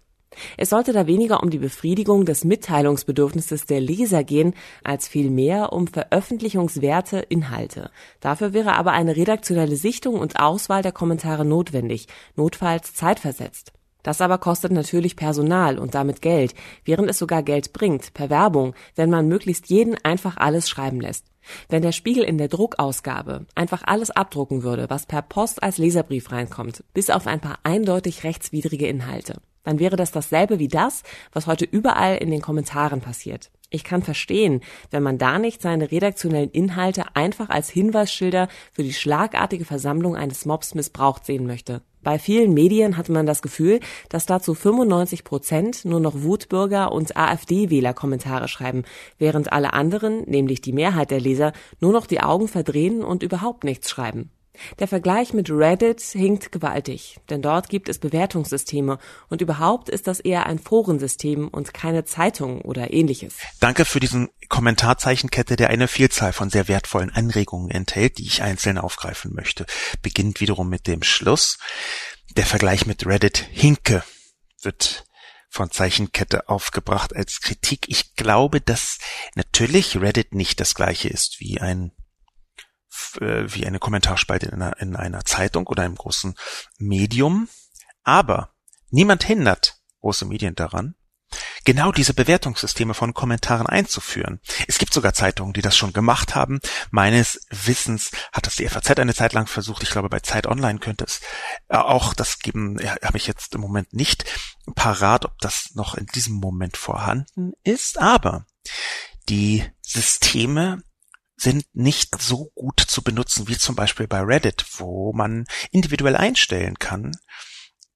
Es sollte da weniger um die Befriedigung des Mitteilungsbedürfnisses der Leser gehen, als vielmehr um veröffentlichungswerte Inhalte. Dafür wäre aber eine redaktionelle Sichtung und Auswahl der Kommentare notwendig, notfalls zeitversetzt. Das aber kostet natürlich Personal und damit Geld, während es sogar Geld bringt, per Werbung, wenn man möglichst jeden einfach alles schreiben lässt. Wenn der Spiegel in der Druckausgabe einfach alles abdrucken würde, was per Post als Leserbrief reinkommt, bis auf ein paar eindeutig rechtswidrige Inhalte dann wäre das dasselbe wie das, was heute überall in den Kommentaren passiert. Ich kann verstehen, wenn man da nicht seine redaktionellen Inhalte einfach als Hinweisschilder für die schlagartige Versammlung eines Mobs missbraucht sehen möchte. Bei vielen Medien hat man das Gefühl, dass dazu 95 Prozent nur noch Wutbürger und AfD-Wähler Kommentare schreiben, während alle anderen, nämlich die Mehrheit der Leser, nur noch die Augen verdrehen und überhaupt nichts schreiben. Der Vergleich mit Reddit hinkt gewaltig, denn dort gibt es Bewertungssysteme und überhaupt ist das eher ein Forensystem und keine Zeitung oder ähnliches. Danke für diesen Kommentarzeichenkette, der eine Vielzahl von sehr wertvollen Anregungen enthält, die ich einzeln aufgreifen möchte. Beginnt wiederum mit dem Schluss. Der Vergleich mit Reddit hinke wird von Zeichenkette aufgebracht als Kritik. Ich glaube, dass natürlich Reddit nicht das gleiche ist wie ein äh, wie eine Kommentarspalte in einer, in einer Zeitung oder einem großen Medium. Aber niemand hindert große Medien daran, genau diese Bewertungssysteme von Kommentaren einzuführen. Es gibt sogar Zeitungen, die das schon gemacht haben. Meines Wissens hat das die FAZ eine Zeit lang versucht. Ich glaube, bei Zeit Online könnte es äh, auch das geben. Habe ich jetzt im Moment nicht parat, ob das noch in diesem Moment vorhanden ist. Aber die Systeme sind nicht so gut zu benutzen wie zum Beispiel bei Reddit, wo man individuell einstellen kann,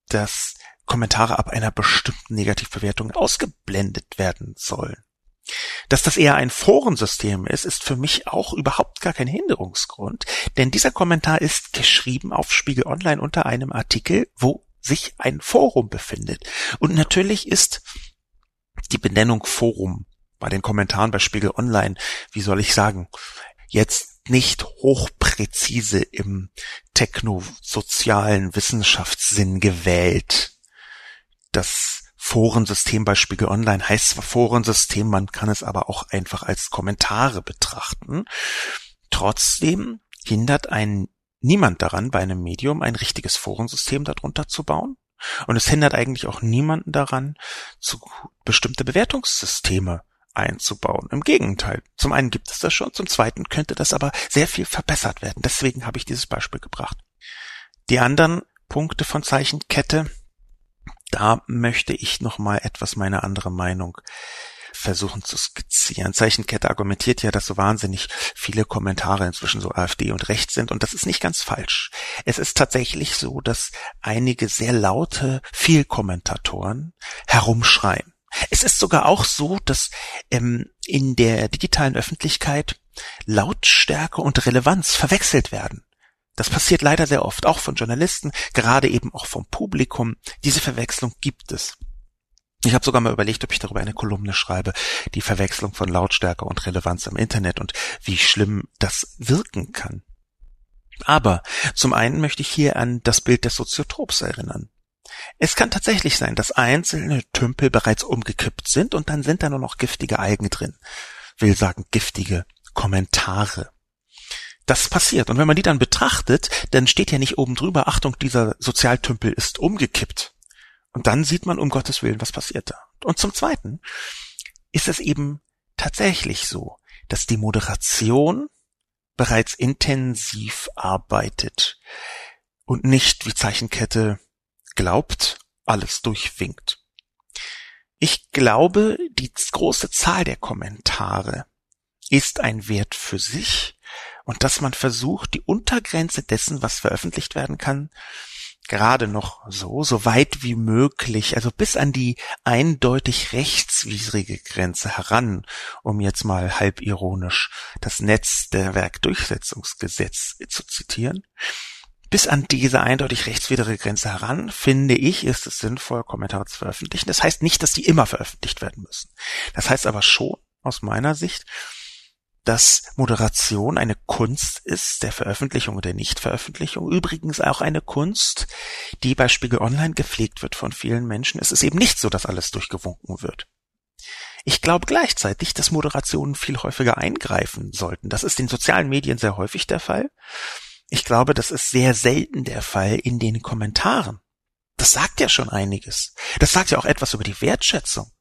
dass Kommentare ab einer bestimmten Negativbewertung ausgeblendet werden sollen. Dass das eher ein Forensystem ist, ist für mich auch überhaupt gar kein Hinderungsgrund, denn dieser Kommentar ist geschrieben auf Spiegel Online unter einem Artikel, wo sich ein Forum befindet. Und natürlich ist die Benennung Forum bei den Kommentaren bei Spiegel Online, wie soll ich sagen, jetzt nicht hochpräzise im technosozialen Wissenschaftssinn gewählt. Das Forensystem bei Spiegel Online heißt zwar Forensystem, man kann es aber auch einfach als Kommentare betrachten. Trotzdem hindert ein niemand daran, bei einem Medium ein richtiges Forensystem darunter zu bauen. Und es hindert eigentlich auch niemanden daran, zu bestimmte Bewertungssysteme einzubauen. Im Gegenteil. Zum einen gibt es das schon, zum zweiten könnte das aber sehr viel verbessert werden. Deswegen habe ich dieses Beispiel gebracht. Die anderen Punkte von Zeichenkette, da möchte ich nochmal etwas meine andere Meinung versuchen zu skizzieren. Zeichenkette argumentiert ja, dass so wahnsinnig viele Kommentare inzwischen so AfD und rechts sind und das ist nicht ganz falsch. Es ist tatsächlich so, dass einige sehr laute Fehlkommentatoren herumschreien. Es ist sogar auch so, dass ähm, in der digitalen Öffentlichkeit Lautstärke und Relevanz verwechselt werden. Das passiert leider sehr oft, auch von Journalisten, gerade eben auch vom Publikum. Diese Verwechslung gibt es. Ich habe sogar mal überlegt, ob ich darüber eine Kolumne schreibe, die Verwechslung von Lautstärke und Relevanz im Internet und wie schlimm das wirken kann. Aber zum einen möchte ich hier an das Bild des Soziotrops erinnern. Es kann tatsächlich sein, dass einzelne Tümpel bereits umgekippt sind und dann sind da nur noch giftige Algen drin. Will sagen giftige Kommentare. Das passiert. Und wenn man die dann betrachtet, dann steht ja nicht oben drüber, Achtung, dieser Sozialtümpel ist umgekippt, und dann sieht man um Gottes Willen, was passiert da. Und zum Zweiten ist es eben tatsächlich so, dass die Moderation bereits intensiv arbeitet und nicht wie Zeichenkette glaubt, alles durchwinkt. Ich glaube, die große Zahl der Kommentare ist ein Wert für sich und dass man versucht, die Untergrenze dessen, was veröffentlicht werden kann, gerade noch so, so weit wie möglich, also bis an die eindeutig rechtswidrige Grenze heran, um jetzt mal halb ironisch das Netz der Werkdurchsetzungsgesetz zu zitieren. Bis an diese eindeutig rechtswidrige Grenze heran, finde ich, ist es sinnvoll, Kommentare zu veröffentlichen. Das heißt nicht, dass die immer veröffentlicht werden müssen. Das heißt aber schon, aus meiner Sicht, dass Moderation eine Kunst ist, der Veröffentlichung und der Nichtveröffentlichung. Übrigens auch eine Kunst, die bei Spiegel Online gepflegt wird von vielen Menschen. Es ist eben nicht so, dass alles durchgewunken wird. Ich glaube gleichzeitig, dass Moderationen viel häufiger eingreifen sollten. Das ist in sozialen Medien sehr häufig der Fall. Ich glaube, das ist sehr selten der Fall in den Kommentaren. Das sagt ja schon einiges. Das sagt ja auch etwas über die Wertschätzung.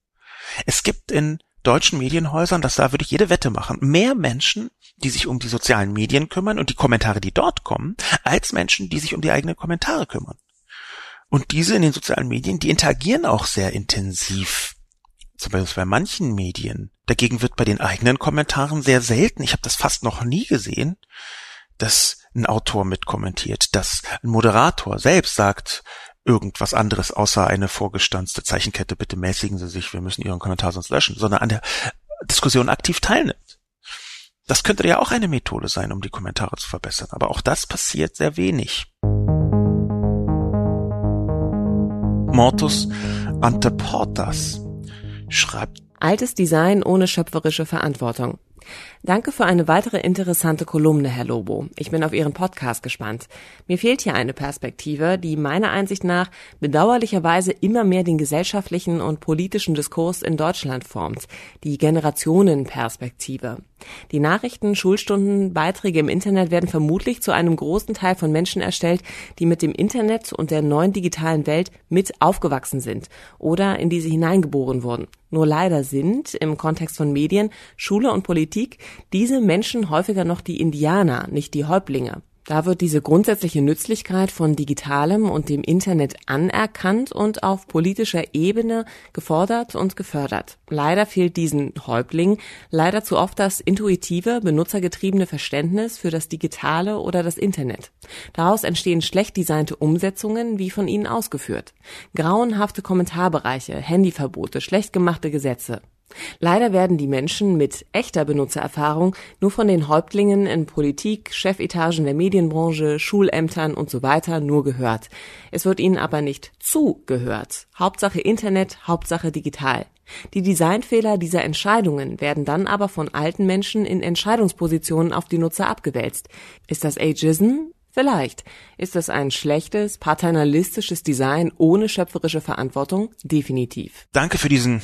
Es gibt in deutschen Medienhäusern, das da würde ich jede Wette machen, mehr Menschen, die sich um die sozialen Medien kümmern und die Kommentare, die dort kommen, als Menschen, die sich um die eigenen Kommentare kümmern. Und diese in den sozialen Medien, die interagieren auch sehr intensiv. Zum Beispiel bei manchen Medien. Dagegen wird bei den eigenen Kommentaren sehr selten, ich habe das fast noch nie gesehen, dass ein Autor mitkommentiert, dass ein Moderator selbst sagt, irgendwas anderes außer eine vorgestanzte Zeichenkette, bitte mäßigen Sie sich, wir müssen Ihren Kommentar sonst löschen, sondern an der Diskussion aktiv teilnimmt. Das könnte ja auch eine Methode sein, um die Kommentare zu verbessern, aber auch das passiert sehr wenig. Mortus Anteportas schreibt Altes Design ohne schöpferische Verantwortung. Danke für eine weitere interessante Kolumne, Herr Lobo. Ich bin auf Ihren Podcast gespannt. Mir fehlt hier eine Perspektive, die meiner Einsicht nach bedauerlicherweise immer mehr den gesellschaftlichen und politischen Diskurs in Deutschland formt. Die Generationenperspektive. Die Nachrichten, Schulstunden, Beiträge im Internet werden vermutlich zu einem großen Teil von Menschen erstellt, die mit dem Internet und der neuen digitalen Welt mit aufgewachsen sind oder in diese hineingeboren wurden. Nur leider sind im Kontext von Medien, Schule und Politik diese Menschen häufiger noch die Indianer, nicht die Häuptlinge. Da wird diese grundsätzliche Nützlichkeit von Digitalem und dem Internet anerkannt und auf politischer Ebene gefordert und gefördert. Leider fehlt diesen Häuptlingen leider zu oft das intuitive, benutzergetriebene Verständnis für das Digitale oder das Internet. Daraus entstehen schlecht designte Umsetzungen, wie von ihnen ausgeführt. Grauenhafte Kommentarbereiche, Handyverbote, schlecht gemachte Gesetze. Leider werden die Menschen mit echter Benutzererfahrung nur von den Häuptlingen in Politik, Chefetagen der Medienbranche, Schulämtern und so weiter nur gehört. Es wird ihnen aber nicht zugehört. Hauptsache Internet, Hauptsache digital. Die Designfehler dieser Entscheidungen werden dann aber von alten Menschen in Entscheidungspositionen auf die Nutzer abgewälzt. Ist das Ageism? Vielleicht. Ist das ein schlechtes, paternalistisches Design ohne schöpferische Verantwortung? Definitiv. Danke für diesen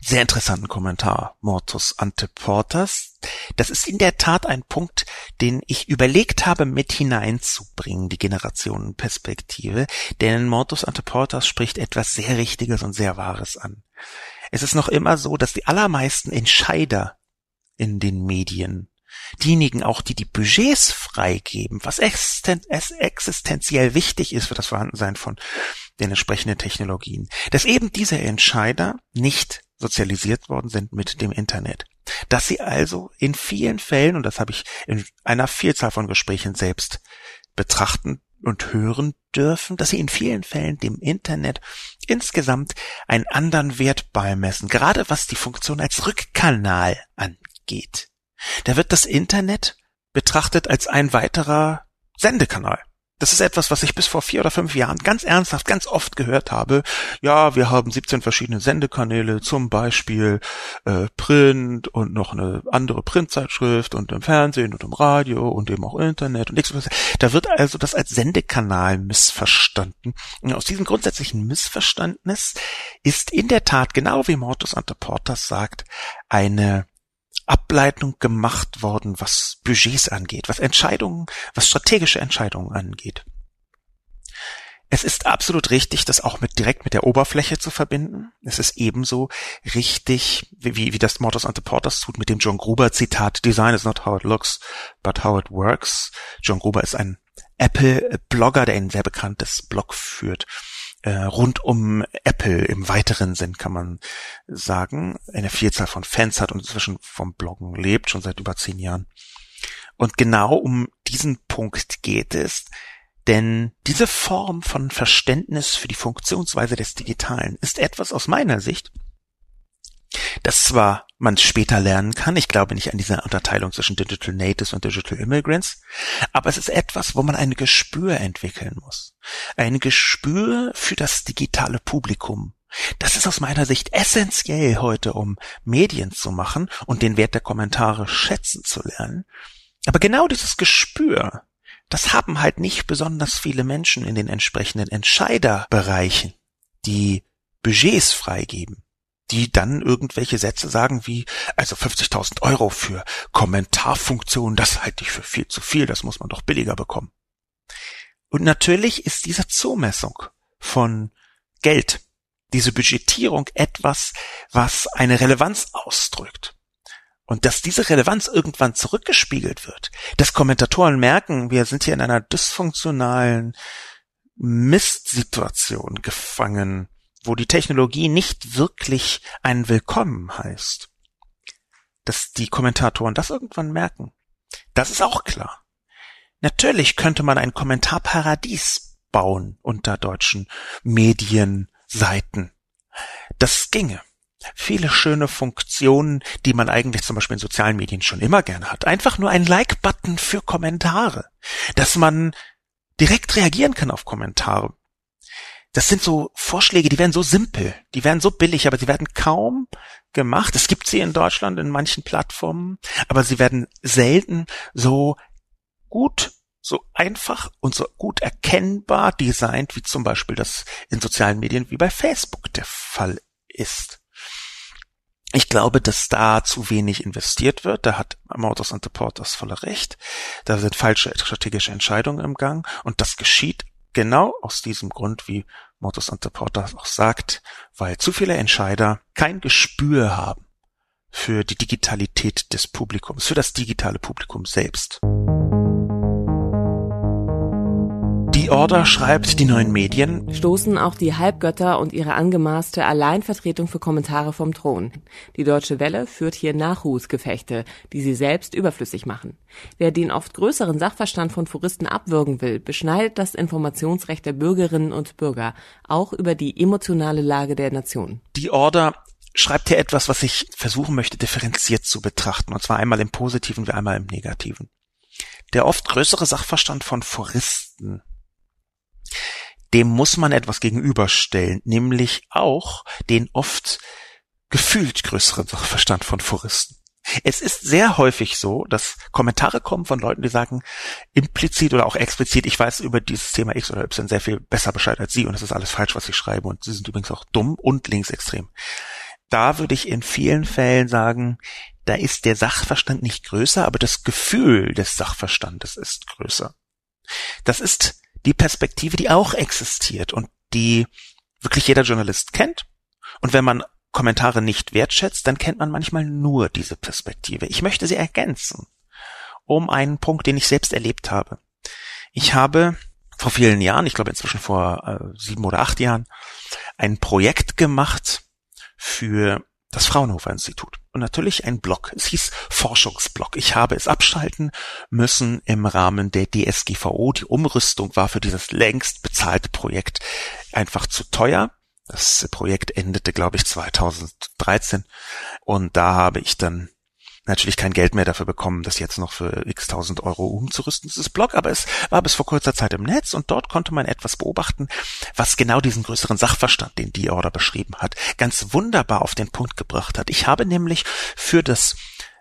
sehr interessanten Kommentar, Mortus Anteportas. Das ist in der Tat ein Punkt, den ich überlegt habe, mit hineinzubringen, die Generationenperspektive, denn Mortus Anteportas spricht etwas sehr Richtiges und sehr Wahres an. Es ist noch immer so, dass die allermeisten Entscheider in den Medien diejenigen auch, die die Budgets freigeben, was existenziell wichtig ist für das Vorhandensein von den entsprechenden Technologien, dass eben diese Entscheider nicht sozialisiert worden sind mit dem Internet. Dass sie also in vielen Fällen, und das habe ich in einer Vielzahl von Gesprächen selbst betrachten und hören dürfen, dass sie in vielen Fällen dem Internet insgesamt einen anderen Wert beimessen, gerade was die Funktion als Rückkanal angeht. Da wird das Internet betrachtet als ein weiterer Sendekanal. Das ist etwas, was ich bis vor vier oder fünf Jahren ganz ernsthaft, ganz oft gehört habe. Ja, wir haben 17 verschiedene Sendekanäle, zum Beispiel äh, Print und noch eine andere Printzeitschrift und im Fernsehen und im Radio und eben auch Internet und nichts. Da wird also das als Sendekanal missverstanden. Und aus diesem grundsätzlichen Missverständnis ist in der Tat, genau wie Mortus Anteportas sagt, eine Ableitung gemacht worden, was Budgets angeht, was Entscheidungen, was strategische Entscheidungen angeht. Es ist absolut richtig, das auch mit direkt mit der Oberfläche zu verbinden. Es ist ebenso richtig, wie, wie das Mortus Anteportas tut mit dem John Gruber Zitat, Design is not how it looks, but how it works. John Gruber ist ein Apple-Blogger, der ein sehr bekanntes Blog führt äh, rund um Apple im weiteren Sinn kann man sagen, eine Vielzahl von Fans hat und inzwischen vom Bloggen lebt, schon seit über zehn Jahren. Und genau um diesen Punkt geht es, denn diese Form von Verständnis für die Funktionsweise des Digitalen ist etwas aus meiner Sicht, das zwar man später lernen kann, ich glaube nicht an diese Unterteilung zwischen Digital Natives und Digital Immigrants, aber es ist etwas, wo man ein Gespür entwickeln muss. Ein Gespür für das digitale Publikum. Das ist aus meiner Sicht essentiell heute, um Medien zu machen und den Wert der Kommentare schätzen zu lernen. Aber genau dieses Gespür, das haben halt nicht besonders viele Menschen in den entsprechenden Entscheiderbereichen, die Budgets freigeben die dann irgendwelche Sätze sagen wie, also 50.000 Euro für Kommentarfunktion, das halte ich für viel zu viel, das muss man doch billiger bekommen. Und natürlich ist diese Zumessung von Geld, diese Budgetierung etwas, was eine Relevanz ausdrückt. Und dass diese Relevanz irgendwann zurückgespiegelt wird, dass Kommentatoren merken, wir sind hier in einer dysfunktionalen Mistsituation gefangen, wo die Technologie nicht wirklich ein Willkommen heißt. Dass die Kommentatoren das irgendwann merken. Das ist auch klar. Natürlich könnte man ein Kommentarparadies bauen unter deutschen Medienseiten. Das ginge. Viele schöne Funktionen, die man eigentlich zum Beispiel in sozialen Medien schon immer gerne hat. Einfach nur ein Like-Button für Kommentare. Dass man direkt reagieren kann auf Kommentare das sind so Vorschläge, die werden so simpel, die werden so billig, aber sie werden kaum gemacht. Es gibt sie in Deutschland in manchen Plattformen, aber sie werden selten so gut, so einfach und so gut erkennbar designt, wie zum Beispiel das in sozialen Medien wie bei Facebook der Fall ist. Ich glaube, dass da zu wenig investiert wird. Da hat Motors and Porters voller Recht. Da sind falsche strategische Entscheidungen im Gang. Und das geschieht Genau aus diesem Grund, wie Modus Anteporta auch sagt, weil zu viele Entscheider kein Gespür haben für die Digitalität des Publikums, für das digitale Publikum selbst. Die Order schreibt, die neuen Medien stoßen auch die Halbgötter und ihre angemaßte Alleinvertretung für Kommentare vom Thron. Die Deutsche Welle führt hier Nachruhsgefechte, die sie selbst überflüssig machen. Wer den oft größeren Sachverstand von Foristen abwürgen will, beschneidet das Informationsrecht der Bürgerinnen und Bürger, auch über die emotionale Lage der Nation. Die Order schreibt hier etwas, was ich versuchen möchte, differenziert zu betrachten, und zwar einmal im Positiven wie einmal im Negativen. Der oft größere Sachverstand von Foristen, dem muss man etwas gegenüberstellen, nämlich auch den oft gefühlt größeren Sachverstand von Foristen. Es ist sehr häufig so, dass Kommentare kommen von Leuten, die sagen, implizit oder auch explizit, ich weiß über dieses Thema X oder Y sehr viel besser Bescheid als Sie und es ist alles falsch, was ich schreibe und Sie sind übrigens auch dumm und linksextrem. Da würde ich in vielen Fällen sagen, da ist der Sachverstand nicht größer, aber das Gefühl des Sachverstandes ist größer. Das ist die Perspektive, die auch existiert und die wirklich jeder Journalist kennt. Und wenn man Kommentare nicht wertschätzt, dann kennt man manchmal nur diese Perspektive. Ich möchte sie ergänzen um einen Punkt, den ich selbst erlebt habe. Ich habe vor vielen Jahren, ich glaube inzwischen vor äh, sieben oder acht Jahren, ein Projekt gemacht für das Fraunhofer Institut. Und natürlich ein Blog. Es hieß Forschungsblog. Ich habe es abschalten müssen im Rahmen der DSGVO. Die Umrüstung war für dieses längst bezahlte Projekt einfach zu teuer. Das Projekt endete, glaube ich, 2013. Und da habe ich dann natürlich kein Geld mehr dafür bekommen, das jetzt noch für x tausend Euro umzurüsten, dieses Blog, aber es war bis vor kurzer Zeit im Netz und dort konnte man etwas beobachten, was genau diesen größeren Sachverstand, den die Order beschrieben hat, ganz wunderbar auf den Punkt gebracht hat. Ich habe nämlich für das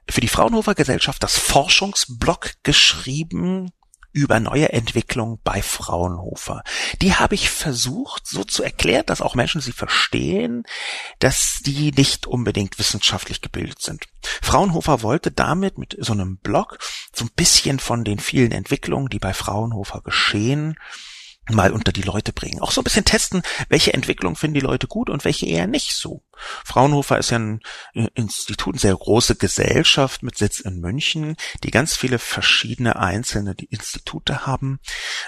für die Fraunhofer Gesellschaft das Forschungsblog geschrieben über neue Entwicklungen bei Fraunhofer. Die habe ich versucht so zu erklären, dass auch Menschen sie verstehen, dass die nicht unbedingt wissenschaftlich gebildet sind. Fraunhofer wollte damit mit so einem Blog so ein bisschen von den vielen Entwicklungen, die bei Fraunhofer geschehen, mal unter die Leute bringen. Auch so ein bisschen testen, welche Entwicklung finden die Leute gut und welche eher nicht so. Fraunhofer ist ja ein Institut, eine sehr große Gesellschaft mit Sitz in München, die ganz viele verschiedene einzelne Institute haben.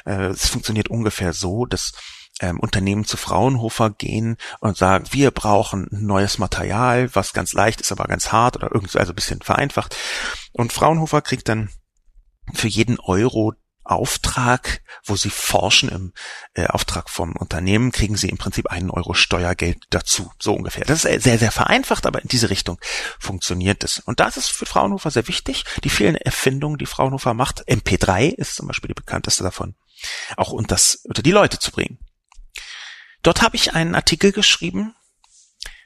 Äh, es funktioniert ungefähr so, dass ähm, Unternehmen zu Fraunhofer gehen und sagen, wir brauchen neues Material, was ganz leicht ist, aber ganz hart oder irgendwie also ein bisschen vereinfacht. Und Fraunhofer kriegt dann für jeden Euro, Auftrag, wo sie forschen im äh, Auftrag vom Unternehmen, kriegen sie im Prinzip einen Euro Steuergeld dazu, so ungefähr. Das ist sehr, sehr vereinfacht, aber in diese Richtung funktioniert es. Und das ist für Fraunhofer sehr wichtig. Die vielen Erfindungen, die Fraunhofer macht, MP3 ist zum Beispiel die bekannteste davon, auch unter, das, unter die Leute zu bringen. Dort habe ich einen Artikel geschrieben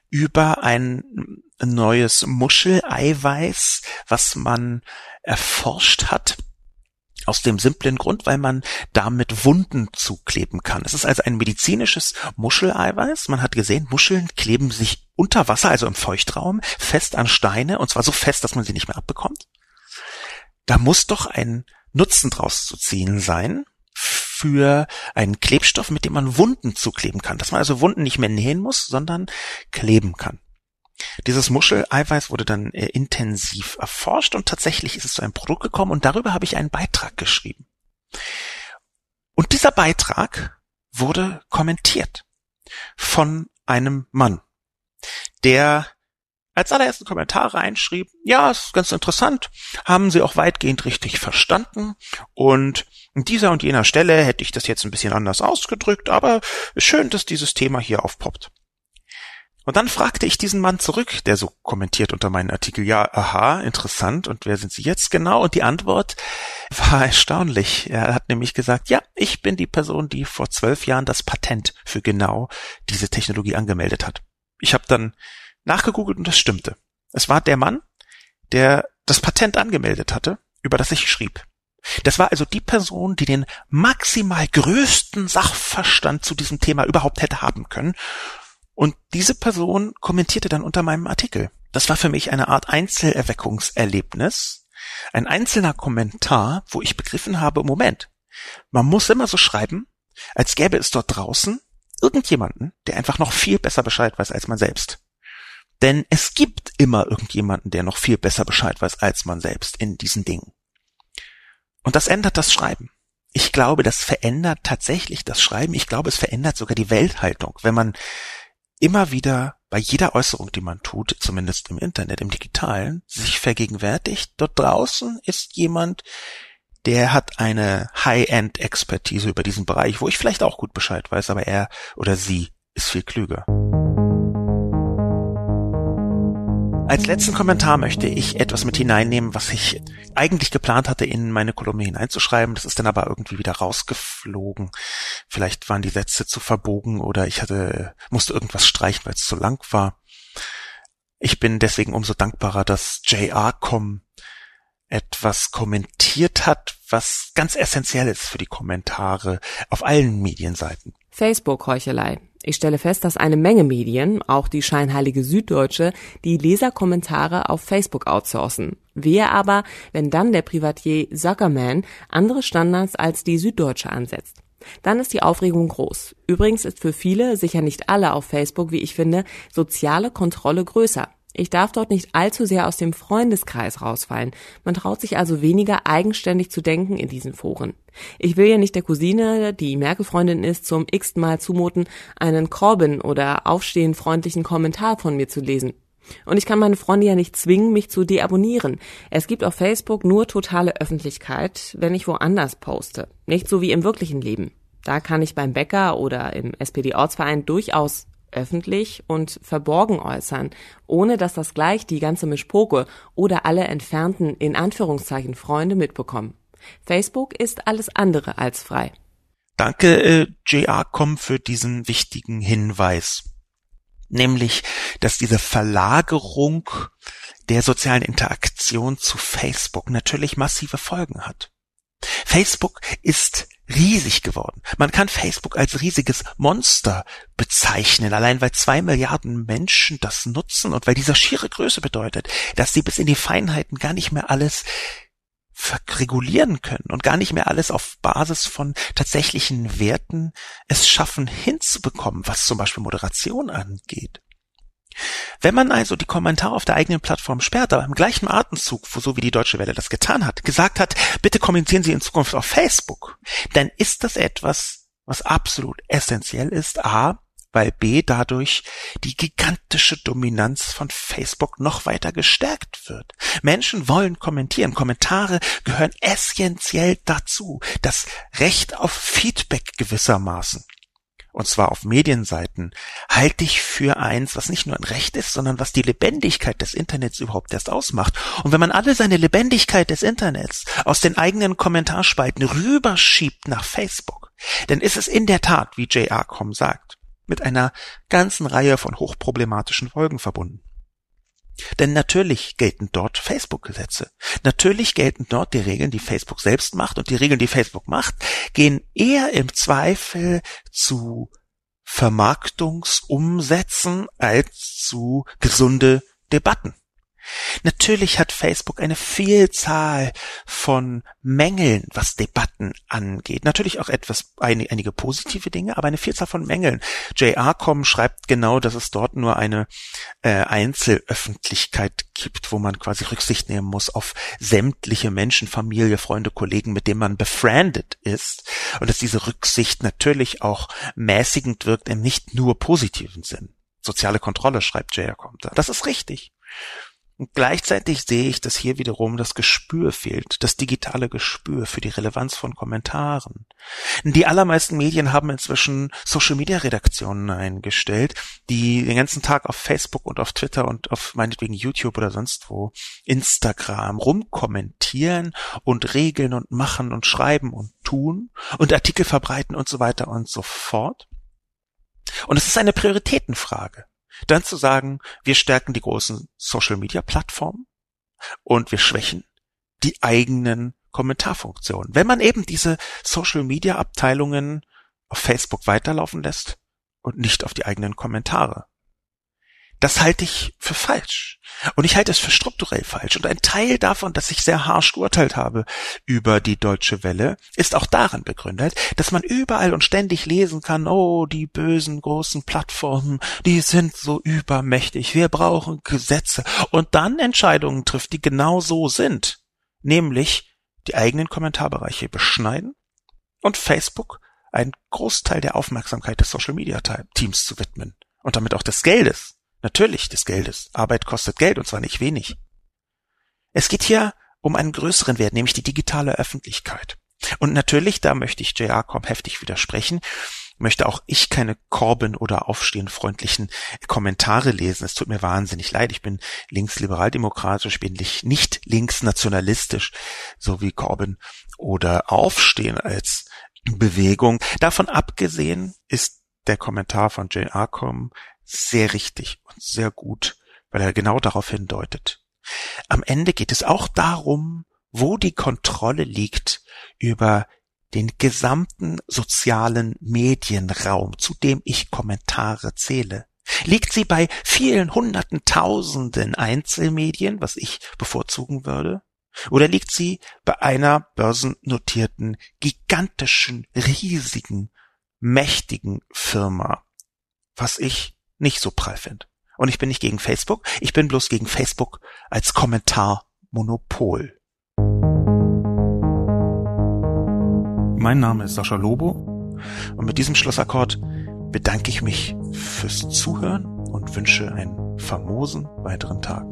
über ein neues Muscheleiweiß, was man erforscht hat aus dem simplen Grund, weil man damit Wunden zukleben kann. Es ist also ein medizinisches Muscheleiweiß. Man hat gesehen, Muscheln kleben sich unter Wasser, also im Feuchtraum, fest an Steine, und zwar so fest, dass man sie nicht mehr abbekommt. Da muss doch ein Nutzen draus zu ziehen sein für einen Klebstoff, mit dem man Wunden zukleben kann. Dass man also Wunden nicht mehr nähen muss, sondern kleben kann. Dieses Muscheleiweiß wurde dann äh, intensiv erforscht und tatsächlich ist es zu einem Produkt gekommen und darüber habe ich einen Beitrag geschrieben. Und dieser Beitrag wurde kommentiert von einem Mann, der als allerersten Kommentar reinschrieb, ja, ist ganz interessant, haben Sie auch weitgehend richtig verstanden und an dieser und jener Stelle hätte ich das jetzt ein bisschen anders ausgedrückt, aber schön, dass dieses Thema hier aufpoppt. Und dann fragte ich diesen Mann zurück, der so kommentiert unter meinen Artikel, ja, aha, interessant, und wer sind Sie jetzt genau? Und die Antwort war erstaunlich. Er hat nämlich gesagt, ja, ich bin die Person, die vor zwölf Jahren das Patent für genau diese Technologie angemeldet hat. Ich habe dann nachgegoogelt und das stimmte. Es war der Mann, der das Patent angemeldet hatte, über das ich schrieb. Das war also die Person, die den maximal größten Sachverstand zu diesem Thema überhaupt hätte haben können und diese Person kommentierte dann unter meinem Artikel. Das war für mich eine Art Einzelerweckungserlebnis, ein einzelner Kommentar, wo ich begriffen habe, Moment, man muss immer so schreiben, als gäbe es dort draußen irgendjemanden, der einfach noch viel besser Bescheid weiß als man selbst. Denn es gibt immer irgendjemanden, der noch viel besser Bescheid weiß als man selbst in diesen Dingen. Und das ändert das Schreiben. Ich glaube, das verändert tatsächlich das Schreiben. Ich glaube, es verändert sogar die Welthaltung, wenn man immer wieder bei jeder Äußerung, die man tut, zumindest im Internet, im digitalen, sich vergegenwärtigt, dort draußen ist jemand, der hat eine High-End-Expertise über diesen Bereich, wo ich vielleicht auch gut Bescheid weiß, aber er oder sie ist viel klüger. Als letzten Kommentar möchte ich etwas mit hineinnehmen, was ich eigentlich geplant hatte, in meine Kolumne hineinzuschreiben. Das ist dann aber irgendwie wieder rausgeflogen. Vielleicht waren die Sätze zu verbogen oder ich hatte, musste irgendwas streichen, weil es zu lang war. Ich bin deswegen umso dankbarer, dass JR.com etwas kommentiert hat, was ganz essentiell ist für die Kommentare auf allen Medienseiten. Facebook-Heuchelei. Ich stelle fest, dass eine Menge Medien, auch die scheinheilige Süddeutsche, die Leserkommentare auf Facebook outsourcen. Wer aber, wenn dann der Privatier Zuckerman andere Standards als die Süddeutsche ansetzt. Dann ist die Aufregung groß. Übrigens ist für viele, sicher nicht alle auf Facebook, wie ich finde, soziale Kontrolle größer. Ich darf dort nicht allzu sehr aus dem Freundeskreis rausfallen. Man traut sich also weniger eigenständig zu denken in diesen Foren. Ich will ja nicht der Cousine, die Merkel-Freundin ist, zum x Mal zumuten, einen Corbin oder aufstehen freundlichen Kommentar von mir zu lesen. Und ich kann meine Freunde ja nicht zwingen, mich zu deabonnieren. Es gibt auf Facebook nur totale Öffentlichkeit, wenn ich woanders poste. Nicht so wie im wirklichen Leben. Da kann ich beim Bäcker oder im SPD-Ortsverein durchaus öffentlich und verborgen äußern, ohne dass das gleich die ganze Mischpoke oder alle entfernten in Anführungszeichen Freunde mitbekommen. Facebook ist alles andere als frei. Danke, äh, JR.com, für diesen wichtigen Hinweis. Nämlich, dass diese Verlagerung der sozialen Interaktion zu Facebook natürlich massive Folgen hat. Facebook ist riesig geworden. Man kann Facebook als riesiges Monster bezeichnen, allein weil zwei Milliarden Menschen das nutzen und weil dieser schiere Größe bedeutet, dass sie bis in die Feinheiten gar nicht mehr alles regulieren können und gar nicht mehr alles auf Basis von tatsächlichen Werten es schaffen hinzubekommen, was zum Beispiel Moderation angeht. Wenn man also die Kommentare auf der eigenen Plattform sperrt, aber im gleichen Atemzug, so wie die Deutsche Welle das getan hat, gesagt hat, bitte kommentieren Sie in Zukunft auf Facebook, dann ist das etwas, was absolut essentiell ist. A, weil B dadurch die gigantische Dominanz von Facebook noch weiter gestärkt wird. Menschen wollen kommentieren. Kommentare gehören essentiell dazu. Das Recht auf Feedback gewissermaßen und zwar auf Medienseiten, halte ich für eins, was nicht nur ein Recht ist, sondern was die Lebendigkeit des Internets überhaupt erst ausmacht. Und wenn man alle seine Lebendigkeit des Internets aus den eigenen Kommentarspalten rüberschiebt nach Facebook, dann ist es in der Tat, wie J.R.com sagt, mit einer ganzen Reihe von hochproblematischen Folgen verbunden. Denn natürlich gelten dort Facebook-Gesetze. Natürlich gelten dort die Regeln, die Facebook selbst macht und die Regeln, die Facebook macht, gehen eher im Zweifel zu Vermarktungsumsätzen als zu gesunde Debatten. Natürlich hat Facebook eine Vielzahl von Mängeln, was Debatten angeht. Natürlich auch etwas, einige positive Dinge, aber eine Vielzahl von Mängeln. JR.com schreibt genau, dass es dort nur eine äh, Einzelöffentlichkeit gibt, wo man quasi Rücksicht nehmen muss auf sämtliche Menschen, Familie, Freunde, Kollegen, mit denen man befriendet ist. Und dass diese Rücksicht natürlich auch mäßigend wirkt im nicht nur positiven Sinn. Soziale Kontrolle, schreibt JR.com. Das ist richtig. Und gleichzeitig sehe ich, dass hier wiederum das Gespür fehlt, das digitale Gespür für die Relevanz von Kommentaren. Die allermeisten Medien haben inzwischen Social-Media-Redaktionen eingestellt, die den ganzen Tag auf Facebook und auf Twitter und auf meinetwegen YouTube oder sonst wo, Instagram rumkommentieren und regeln und machen und schreiben und tun und Artikel verbreiten und so weiter und so fort. Und es ist eine Prioritätenfrage. Dann zu sagen, wir stärken die großen Social-Media-Plattformen und wir schwächen die eigenen Kommentarfunktionen. Wenn man eben diese Social-Media-Abteilungen auf Facebook weiterlaufen lässt und nicht auf die eigenen Kommentare. Das halte ich für falsch. Und ich halte es für strukturell falsch. Und ein Teil davon, dass ich sehr harsch geurteilt habe über die Deutsche Welle, ist auch darin begründet, dass man überall und ständig lesen kann, oh, die bösen großen Plattformen, die sind so übermächtig, wir brauchen Gesetze. Und dann Entscheidungen trifft, die genau so sind. Nämlich die eigenen Kommentarbereiche beschneiden und Facebook einen Großteil der Aufmerksamkeit des Social Media Teams zu widmen. Und damit auch des Geldes Natürlich des Geldes. Arbeit kostet Geld und zwar nicht wenig. Es geht hier um einen größeren Wert, nämlich die digitale Öffentlichkeit. Und natürlich, da möchte ich JR.com heftig widersprechen, möchte auch ich keine Corbyn oder aufstehenfreundlichen Kommentare lesen. Es tut mir wahnsinnig leid. Ich bin linksliberaldemokratisch, bin nicht linksnationalistisch, so wie Corbyn oder Aufstehen als Bewegung. Davon abgesehen ist der Kommentar von Jane Arcom sehr richtig und sehr gut, weil er genau darauf hindeutet. Am Ende geht es auch darum, wo die Kontrolle liegt über den gesamten sozialen Medienraum, zu dem ich Kommentare zähle. Liegt sie bei vielen hunderten tausenden Einzelmedien, was ich bevorzugen würde? Oder liegt sie bei einer börsennotierten, gigantischen, riesigen, mächtigen Firma, was ich nicht so prall finde? Und ich bin nicht gegen Facebook, ich bin bloß gegen Facebook als Kommentarmonopol. Mein Name ist Sascha Lobo und mit diesem Schlussakkord bedanke ich mich fürs Zuhören und wünsche einen famosen weiteren Tag.